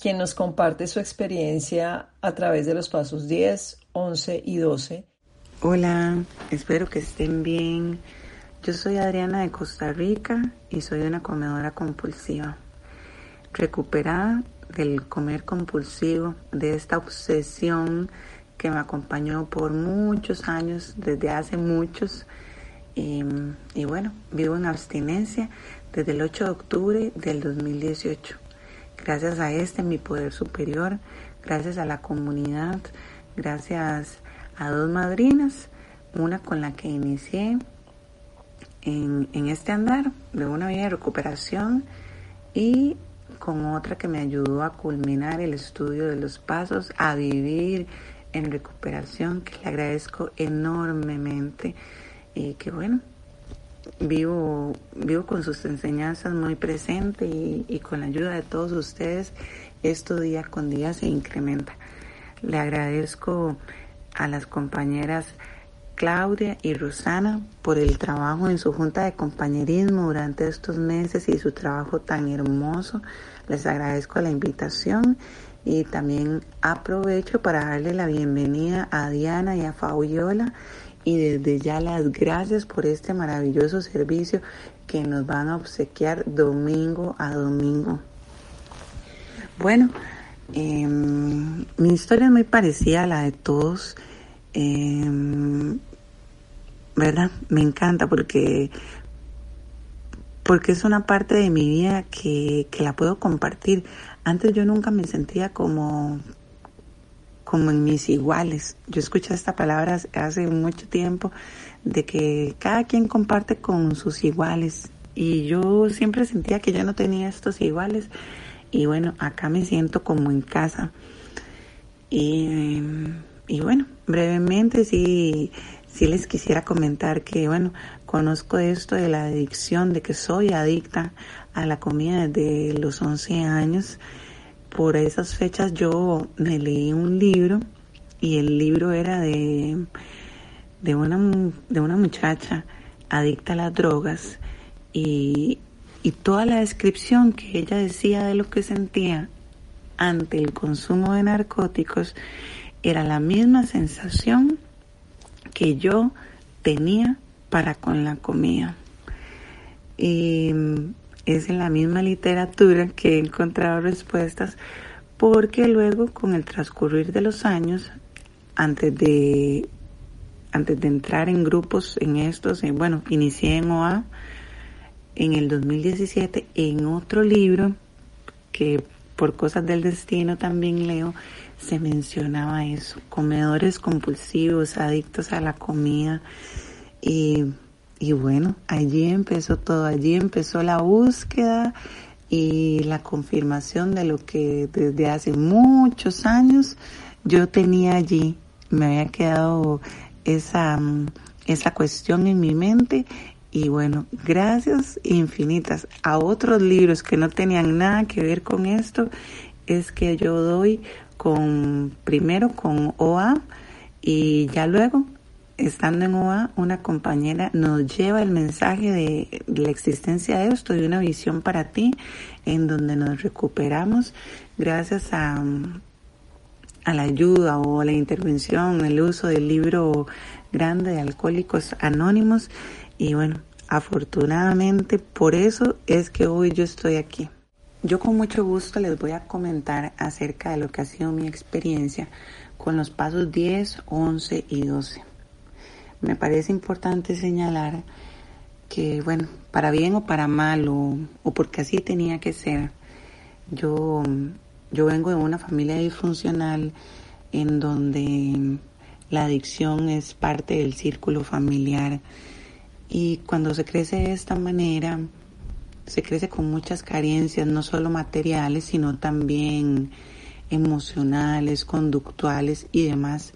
quien nos comparte su experiencia a través de los pasos 10, 11 y 12. Hola, espero que estén bien. Yo soy Adriana de Costa Rica y soy una comedora compulsiva. Recuperada del comer compulsivo, de esta obsesión que me acompañó por muchos años, desde hace muchos. Y, bueno, vivo en abstinencia desde el 8 de octubre del 2018. Gracias a este, mi poder superior, gracias a la comunidad, gracias a dos madrinas, una con la que inicié en, este andar de una vida de recuperación y con otra que me ayudó a culminar el estudio de los pasos, a vivir en recuperación, que le agradezco enormemente. Y que bueno, vivo, vivo con sus enseñanzas muy presente y, con la ayuda de todos ustedes, esto día con día se incrementa. Le agradezco a las compañeras Claudia y Rosana por el trabajo en su junta de compañerismo durante estos meses y su trabajo tan hermoso. Les agradezco la invitación y también aprovecho para darle la bienvenida a Diana y a Fabiola y desde ya las gracias por este maravilloso servicio que nos van a obsequiar domingo a domingo. Bueno, em, mi historia es muy parecida a la de todos. Em, ¿Verdad? Me encanta porque porque es una parte de mi vida que, que la puedo compartir. Antes yo nunca me sentía como, como en mis iguales. Yo escuché esta palabra hace mucho tiempo de que cada quien comparte con sus iguales y yo siempre sentía que ya no tenía estos iguales y bueno, acá me siento como en casa. Y, y bueno, brevemente sí, sí les quisiera comentar que bueno, conozco esto de la adicción, de que soy adicta a la comida desde los 11 años. Por esas fechas yo me leí un libro y el libro era de, de, una, de una muchacha adicta a las drogas y, y toda la descripción que ella decía de lo que sentía ante el consumo de narcóticos era la misma sensación que yo tenía para con la comida. Y es en la misma literatura que he encontrado respuestas porque luego con el transcurrir de los años, antes de, antes de entrar en grupos en estos, bueno, inicié en OA en el 2017 en otro libro que por cosas del destino también leo, se mencionaba eso, comedores compulsivos, adictos a la comida y y bueno, allí empezó todo, allí empezó la búsqueda y la confirmación de lo que desde hace muchos años yo tenía allí. Me había quedado esa, esa cuestión en mi mente Y bueno, gracias infinitas a otros libros que no tenían nada que ver con esto, es que yo doy con, primero con OA y ya luego, estando en OA, una compañera nos lleva el mensaje de la existencia de esto, de una visión para ti, en donde nos recuperamos gracias a, a la ayuda o la intervención, el uso del libro grande de Alcohólicos Anónimos. Y bueno, afortunadamente por eso es que hoy yo estoy aquí. Yo con mucho gusto les voy a comentar acerca de lo que ha sido mi experiencia con los pasos 10, 11 y 12. Me parece importante señalar que, bueno, para bien o para mal, o, o porque así tenía que ser, yo, yo vengo de una familia disfuncional en donde la adicción es parte del círculo familiar y cuando se crece de esta manera, se crece con muchas carencias, no solo materiales, sino también emocionales, conductuales y demás.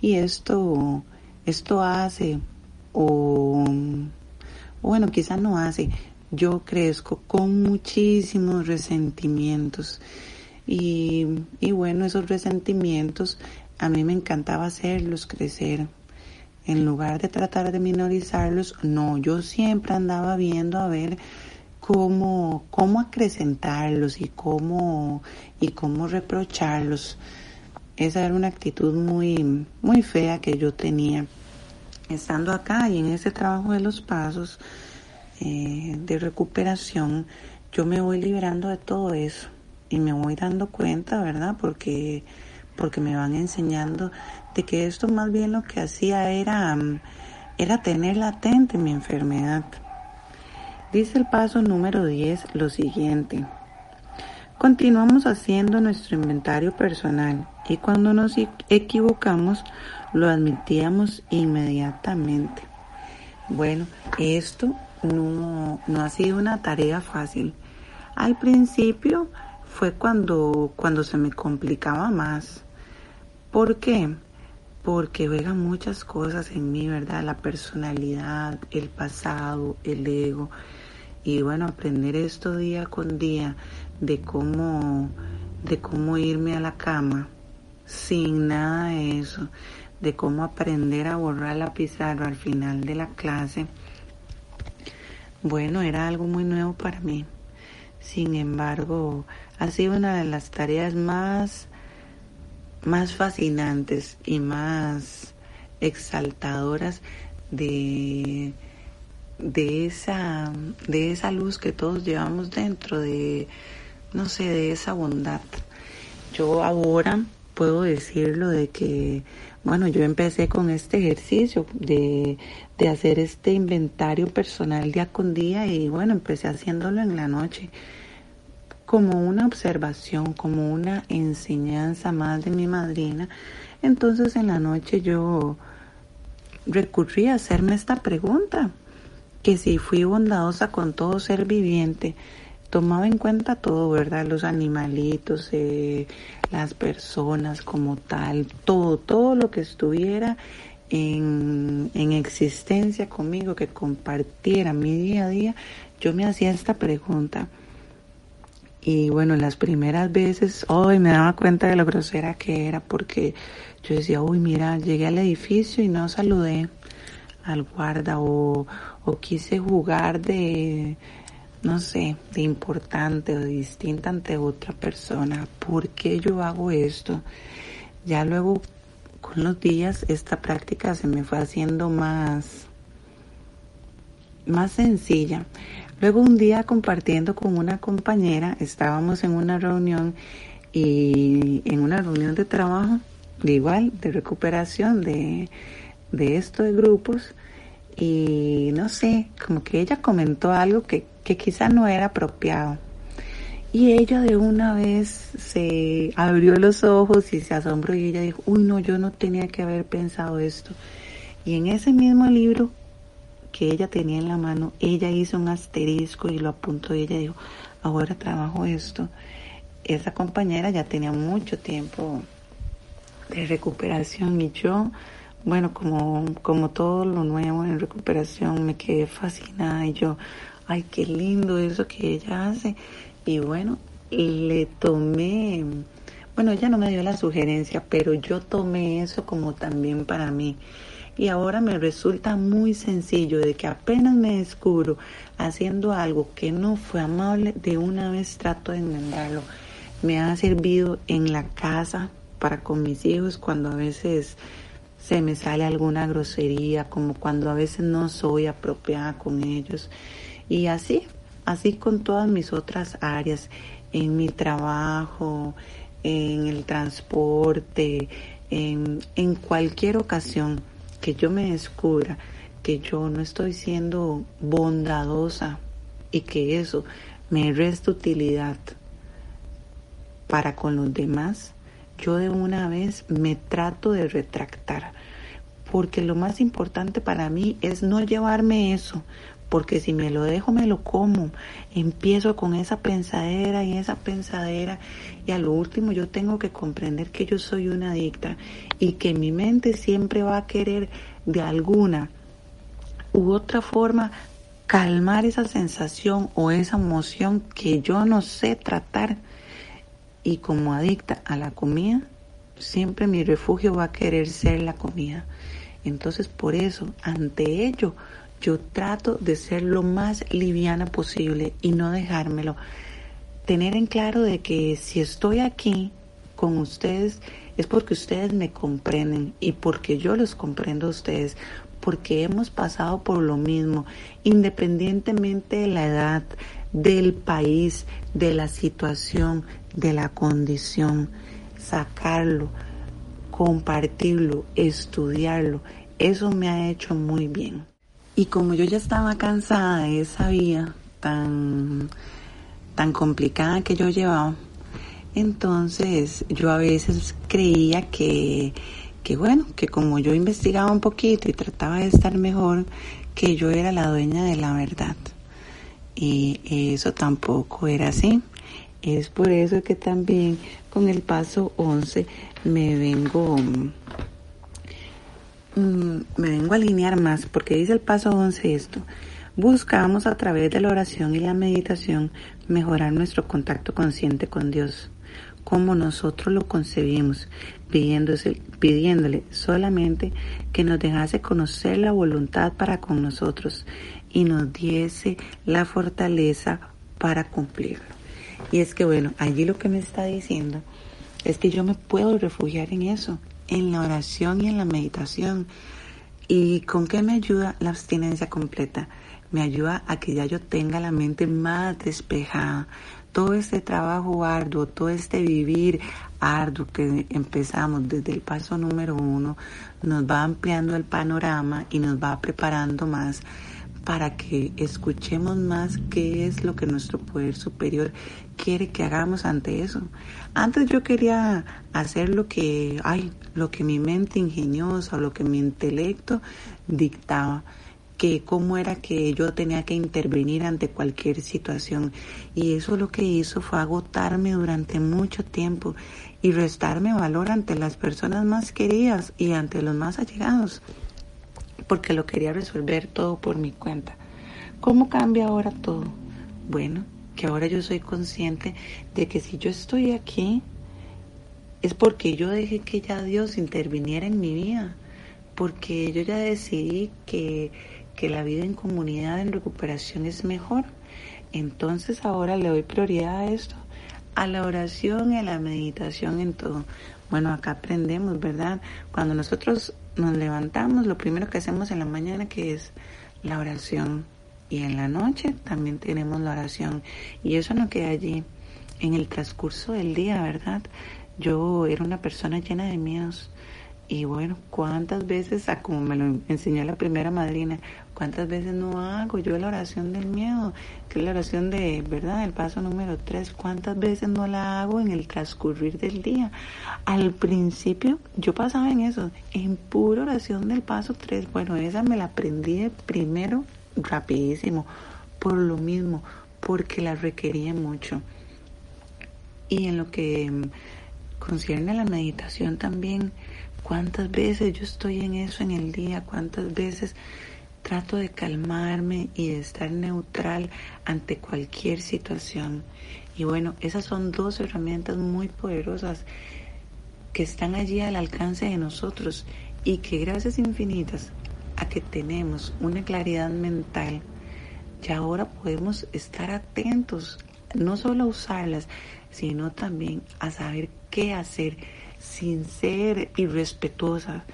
Y esto, esto hace, o bueno, quizás no hace, yo crezco con muchísimos resentimientos. Y, y bueno, esos resentimientos a mí me encantaba hacerlos crecer. En lugar de tratar de minorizarlos, no, yo siempre andaba viendo a ver cómo, cómo acrecentarlos y cómo, y cómo reprocharlos. Esa era una actitud muy, muy fea que yo tenía. Estando acá y en ese trabajo de los pasos eh, de recuperación, yo me voy liberando de todo eso y me voy dando cuenta, ¿verdad? Porque, porque me van enseñando de que esto más bien lo que hacía era, era tener latente mi enfermedad. Dice el paso número 10 lo siguiente. Continuamos haciendo nuestro inventario personal y cuando nos equivocamos lo admitíamos inmediatamente. Bueno, esto no, no ha sido una tarea fácil. Al principio fue cuando, cuando se me complicaba más. ¿Por qué? Porque juegan muchas cosas en mí, ¿verdad? La personalidad, el pasado, el ego y bueno, aprender esto día con día de cómo, de cómo irme a la cama sin nada de eso, de cómo aprender a borrar la pizarra al final de la clase, bueno, era algo muy nuevo para mí. Sin embargo, ha sido una de las tareas más, más fascinantes y más exaltadoras de de esa, de esa luz que todos llevamos dentro, de, no sé, de esa bondad. Yo ahora puedo decirlo de que, bueno, yo empecé con este ejercicio de, de hacer este inventario personal día con día y bueno, empecé haciéndolo en la noche como una observación, como una enseñanza más de mi madrina. Entonces en la noche yo recurrí a hacerme esta pregunta que si fui bondadosa con todo ser viviente, tomaba en cuenta todo, ¿verdad? Los animalitos, eh, las personas como tal, todo, todo lo que estuviera en, en existencia conmigo, que compartiera mi día a día, yo me hacía esta pregunta. Y bueno, las primeras veces, hoy me daba cuenta de lo grosera que era, porque yo decía, uy, mira, llegué al edificio y no saludé al guarda o, o quise jugar de, no sé, de importante o de distinta ante otra persona. ¿Por qué yo hago esto? Ya luego con los días esta práctica se me fue haciendo más, más sencilla. Luego un día compartiendo con una compañera, estábamos en una reunión y en una reunión de trabajo, de igual, de recuperación de, de esto de grupos, y no sé, como que ella comentó algo que, que quizá no era apropiado. Y ella de una vez se abrió los ojos y se asombró y ella dijo, uy no, yo no tenía que haber pensado esto. Y en ese mismo libro que ella tenía en la mano, ella hizo un asterisco y lo apuntó y ella dijo, ahora trabajo esto. Esa compañera ya tenía mucho tiempo de recuperación y yo bueno, como, como todo lo nuevo en recuperación, me quedé fascinada y yo, ay, qué lindo eso que ella hace. Y bueno, le tomé, bueno, ella no me dio la sugerencia, pero yo tomé eso como también para mí. Y ahora me resulta muy sencillo de que apenas me descubro haciendo algo que no fue amable, de una vez trato de enmendarlo. Me ha servido en la casa para con mis hijos cuando a veces se me sale alguna grosería, como cuando a veces no soy apropiada con ellos. Y así, así con todas mis otras áreas, en mi trabajo, en el transporte, en, en cualquier ocasión que yo me descubra que yo no estoy siendo bondadosa y que eso me resta utilidad para con los demás, yo de una vez me trato de retractar, porque lo más importante para mí es no llevarme eso, porque si me lo dejo me lo como, empiezo con esa pensadera y esa pensadera y a lo último yo tengo que comprender que yo soy una adicta y que mi mente siempre va a querer de alguna u otra forma calmar esa sensación o esa emoción que yo no sé tratar y como adicta a la comida, siempre mi refugio va a querer ser la comida. Entonces por eso, ante ello, yo trato de ser lo más liviana posible y no dejármelo. Tener en claro de que si estoy aquí con ustedes es porque ustedes me comprenden y porque yo los comprendo a ustedes, porque hemos pasado por lo mismo, independientemente de la edad, del país, de la situación, de la condición, sacarlo, compartirlo, estudiarlo, eso me ha hecho muy bien. Y como yo ya estaba cansada de esa vía tan, tan complicada que yo llevaba, entonces yo a veces creía que, que bueno, que como yo investigaba un poquito y trataba de estar mejor, que yo era la dueña de la verdad. Y eso tampoco era así. Es por eso que también con el paso 11 me vengo mm, me vengo a alinear más porque dice el paso 11 esto. Buscamos a través de la oración y la meditación mejorar nuestro contacto consciente con Dios, como nosotros lo concebimos, pidiéndole solamente que nos dejase conocer la voluntad para con nosotros y nos diese la fortaleza para cumplirlo. Y es que bueno, allí lo que me está diciendo es que yo me puedo refugiar en eso, en la oración y en la meditación. ¿Y con qué me ayuda la abstinencia completa? Me ayuda a que ya yo tenga la mente más despejada. Todo este trabajo arduo, todo este vivir arduo que empezamos desde el paso número uno, nos va ampliando el panorama y nos va preparando más para que escuchemos más qué es lo que nuestro poder superior quiere que hagamos ante eso. Antes yo quería hacer lo que, ay, lo que mi mente ingeniosa lo que mi intelecto dictaba que cómo era que yo tenía que intervenir ante cualquier situación. Y eso lo que hizo fue agotarme durante mucho tiempo y restarme valor ante las personas más queridas y ante los más allegados porque lo quería resolver todo por mi cuenta. ¿Cómo cambia ahora todo? Bueno, que ahora yo soy consciente de que si yo estoy aquí es porque yo dejé que ya Dios interviniera en mi vida, porque yo ya decidí que, que la vida en comunidad, en recuperación es mejor. Entonces ahora le doy prioridad a esto, a la oración y a la meditación en todo. Bueno, acá aprendemos, ¿verdad? Cuando nosotros nos levantamos, lo primero que hacemos en la mañana que es la oración y en la noche también tenemos la oración y eso no queda allí. En el transcurso del día, ¿verdad? Yo era una persona llena de miedos y bueno, ¿cuántas veces, como me lo enseñó la primera madrina, cuántas veces no hago yo la oración del miedo, que es la oración de, ¿verdad? El paso número tres, cuántas veces no la hago en el transcurrir del día. Al principio yo pasaba en eso, en pura oración del paso tres. Bueno, esa me la aprendí primero rapidísimo, por lo mismo, porque la requería mucho. Y en lo que concierne a la meditación también, ¿Cuántas veces yo estoy en eso en el día? ¿Cuántas veces trato de calmarme y de estar neutral ante cualquier situación? Y bueno, esas son dos herramientas muy poderosas que están allí al alcance de nosotros y que gracias infinitas a que tenemos una claridad mental, ya ahora podemos estar atentos, no solo a usarlas, sino también a saber qué hacer sin ser irrespetuosa,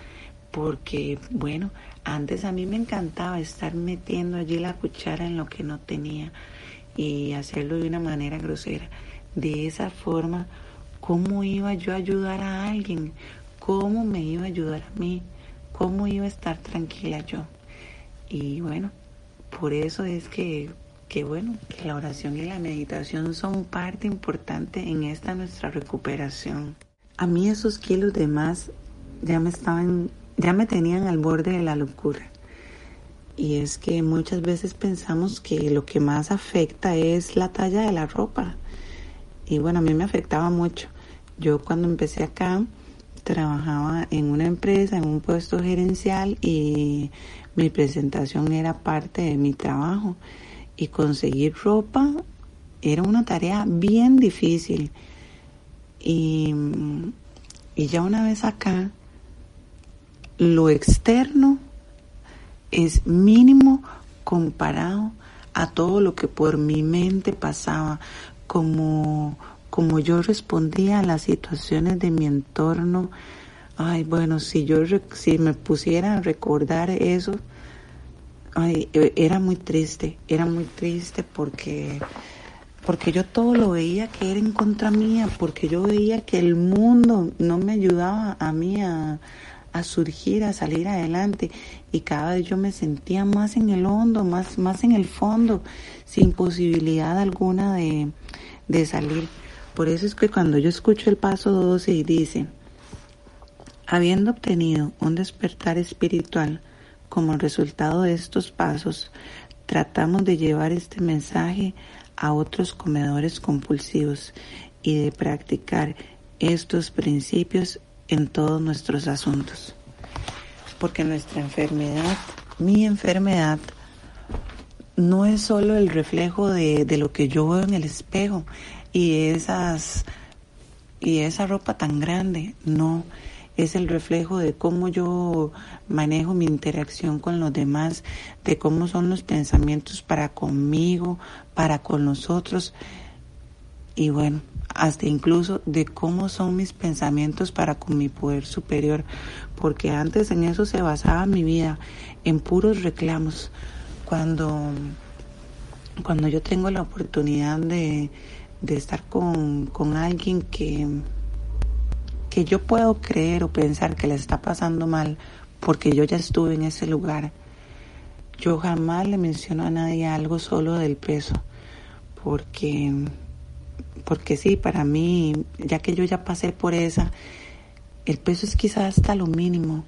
porque bueno, antes a mí me encantaba estar metiendo allí la cuchara en lo que no tenía y hacerlo de una manera grosera. De esa forma, ¿cómo iba yo a ayudar a alguien? ¿Cómo me iba a ayudar a mí? ¿Cómo iba a estar tranquila yo? Y bueno, por eso es que, que bueno, que la oración y la meditación son parte importante en esta nuestra recuperación. A mí esos kilos de más ya me estaban, ya me tenían al borde de la locura. Y es que muchas veces pensamos que lo que más afecta es la talla de la ropa. Y bueno, a mí me afectaba mucho. Yo cuando empecé acá trabajaba en una empresa, en un puesto gerencial y mi presentación era parte de mi trabajo. Y conseguir ropa era una tarea bien difícil. Y, y ya una vez acá, lo externo es mínimo comparado a todo lo que por mi mente pasaba, como, como yo respondía a las situaciones de mi entorno. Ay, bueno, si yo si me pusiera a recordar eso, ay, e, era muy triste, era muy triste porque porque yo todo lo veía que era en contra mía, porque yo veía que el mundo no me ayudaba a mí a, surgir, a salir adelante y cada vez yo me sentía más en el hondo, más, más en el fondo, sin posibilidad alguna de, de salir. Por eso es que cuando yo escucho el paso 12 y dice, habiendo obtenido un despertar espiritual como resultado de estos pasos, tratamos de llevar este mensaje a otros comedores compulsivos y de practicar estos principios en todos nuestros asuntos. Porque nuestra enfermedad, mi enfermedad, no es solo el reflejo de, de, lo que yo veo en el espejo y esas y esa ropa tan grande, no, es el reflejo de cómo yo manejo mi interacción con los demás, de cómo son los pensamientos para conmigo, para con los otros y bueno, hasta incluso de cómo son mis pensamientos para con mi poder superior, porque antes en eso se basaba mi vida, en puros reclamos. Cuando, cuando yo tengo la oportunidad de, de estar con, con alguien que que yo puedo creer o pensar que le está pasando mal porque yo ya estuve en ese lugar. Yo jamás le menciono a nadie algo solo del peso, porque, porque sí, para mí, ya que yo ya pasé por esa, el peso es quizás hasta lo mínimo.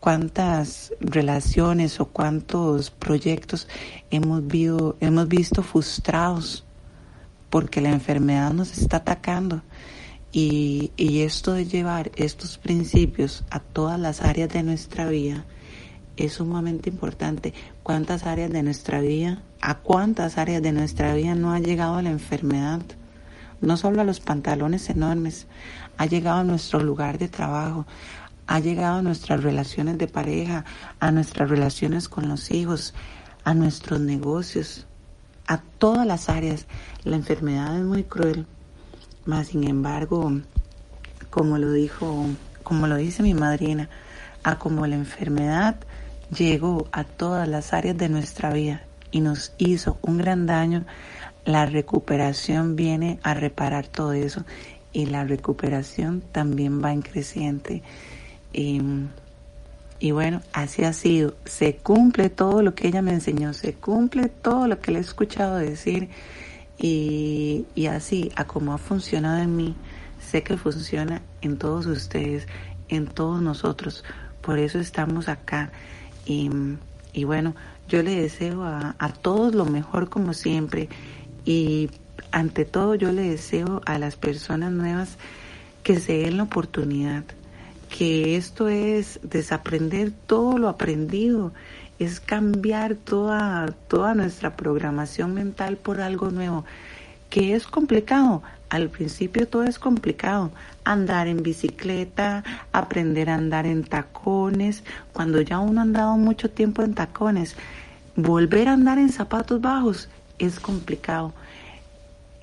Cuántas relaciones o cuántos proyectos hemos, hemos visto frustrados porque la enfermedad nos está atacando y, esto de llevar estos principios a todas las áreas de nuestra vida es sumamente importante. ¿Cuántas áreas de nuestra vida, a cuántas áreas de nuestra vida no ha llegado la enfermedad? No solo a los pantalones enormes, ha llegado a nuestro lugar de trabajo, ha llegado a nuestras relaciones de pareja, a nuestras relaciones con los hijos, a nuestros negocios, a todas las áreas. La enfermedad es muy cruel más sin embargo, como lo dijo, como lo dice mi madrina, a como la enfermedad llegó a todas las áreas de nuestra vida y nos hizo un gran daño, la recuperación viene a reparar todo eso y la recuperación también va en creciente. Y, y, bueno, así ha sido. Se cumple todo lo que ella me enseñó, se cumple todo lo que le he escuchado decir y, así, a como ha funcionado en mí, sé que funciona en todos ustedes, en todos nosotros. Por eso estamos acá. Y, y bueno, yo le deseo a, a todos lo mejor como siempre. Y ante todo yo le deseo a las personas nuevas que se den la oportunidad, que esto es desaprender todo lo aprendido, es cambiar toda, toda nuestra programación mental por algo nuevo, que es complicado. Al principio todo es complicado. Andar en bicicleta, aprender a andar en tacones, cuando ya uno ha andado mucho tiempo en tacones, volver a andar en zapatos bajos es complicado.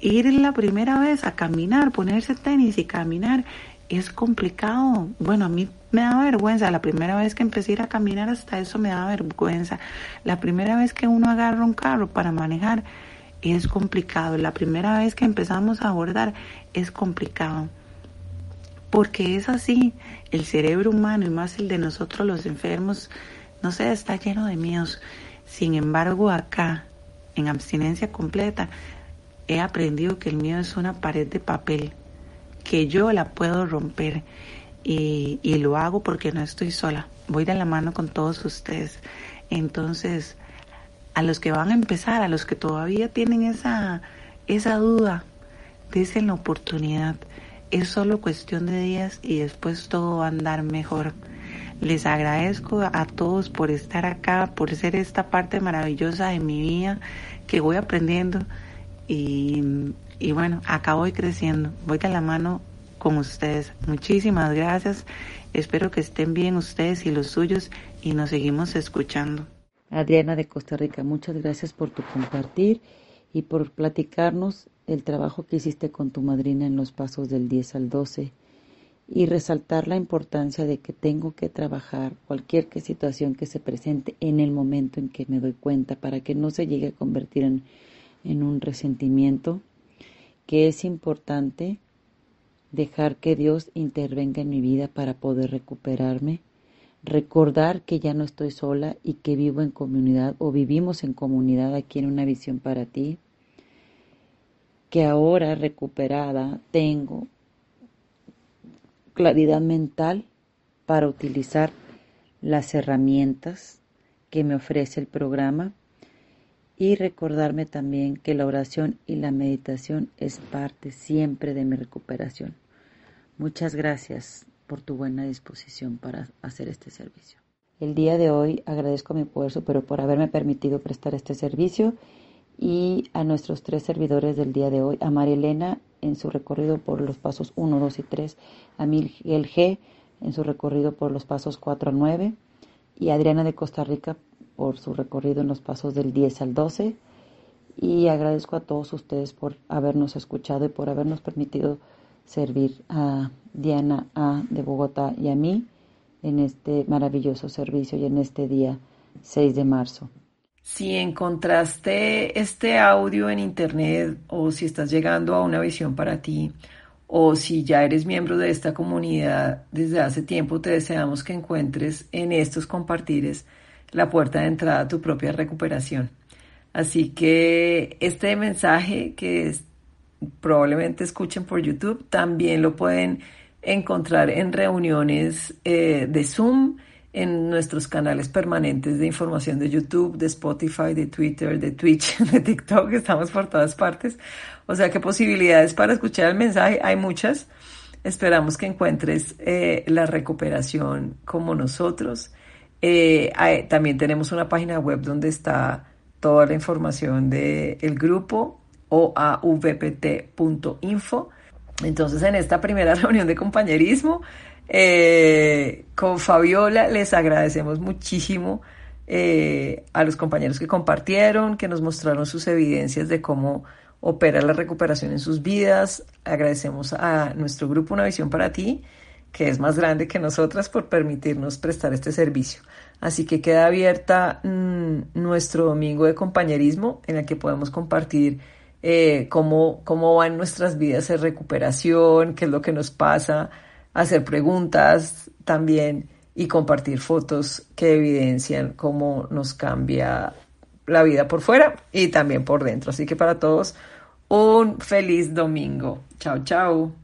Ir la primera vez a caminar, ponerse tenis y caminar es complicado. Bueno, a mí me da vergüenza. La primera vez que empecé a ir a caminar hasta eso me da vergüenza. La primera vez que uno agarra un carro para manejar es complicado. La primera vez que empezamos a abordar es complicado. Porque es así, el cerebro humano y más el de nosotros los enfermos, no sé, está lleno de miedos. Sin embargo, acá, en abstinencia completa, he aprendido que el miedo es una pared de papel, que yo la puedo romper y, y lo hago porque no estoy sola, voy de la mano con todos ustedes. Entonces, a los que van a empezar, a los que todavía tienen esa, esa duda, dicen la oportunidad. Es solo cuestión de días y después todo va a andar mejor. Les agradezco a todos por estar acá, por ser esta parte maravillosa de mi vida que voy aprendiendo y, y bueno, acá voy creciendo, voy de la mano con ustedes. Muchísimas gracias, espero que estén bien ustedes y los suyos y nos seguimos escuchando. Adriana de Costa Rica, muchas gracias por tu compartir y por platicarnos el trabajo que hiciste con tu madrina en los pasos del 10 al 12 y resaltar la importancia de que tengo que trabajar cualquier situación que se presente en el momento en que me doy cuenta para que no se llegue a convertir en, en un resentimiento, que es importante dejar que Dios intervenga en mi vida para poder recuperarme recordar que ya no estoy sola y que vivo en comunidad o vivimos en comunidad aquí en una visión para ti, que ahora recuperada tengo claridad mental para utilizar las herramientas que me ofrece el programa y recordarme también que la oración y la meditación es parte siempre de mi recuperación. Muchas gracias por tu buena disposición para hacer este servicio. El día de hoy agradezco mi poder superior por haberme permitido prestar este servicio y a nuestros tres servidores del día de hoy, a María Elena en su recorrido por los pasos 1, 2 y 3, a Miguel G en su recorrido por los pasos 4 a 9 y a Adriana de Costa Rica por su recorrido en los pasos del 10 al 12 y agradezco a todos ustedes por habernos escuchado y por habernos permitido servir a Diana A de Bogotá y a mí en este maravilloso servicio y en este día 6 de marzo. Si encontraste este audio en internet o si estás llegando a una visión para ti o si ya eres miembro de esta comunidad desde hace tiempo, te deseamos que encuentres en estos compartires la puerta de entrada a tu propia recuperación. Así que este mensaje que probablemente escuchen por YouTube, también lo pueden encontrar en reuniones eh, de Zoom, en nuestros canales permanentes de información de YouTube, de Spotify, de Twitter, de Twitch, de TikTok, estamos por todas partes. O sea que posibilidades para escuchar el mensaje hay muchas. Esperamos que encuentres eh, la recuperación como nosotros. Eh, también tenemos una página web donde está toda la información del grupo oavpt.info. Entonces, en esta primera reunión de compañerismo eh, con Fabiola, les agradecemos muchísimo eh, a los compañeros que compartieron, que nos mostraron sus evidencias de cómo opera la recuperación en sus vidas. Agradecemos a nuestro grupo Una Visión para Ti, que es más grande que nosotras, por permitirnos prestar este servicio. Así que queda abierta mm, nuestro domingo de compañerismo en el que podemos compartir eh, cómo, cómo van nuestras vidas en recuperación, qué es lo que nos pasa, hacer preguntas también y compartir fotos que evidencian cómo nos cambia la vida por fuera y también por dentro. Así que para todos, un feliz domingo. Chao, chao.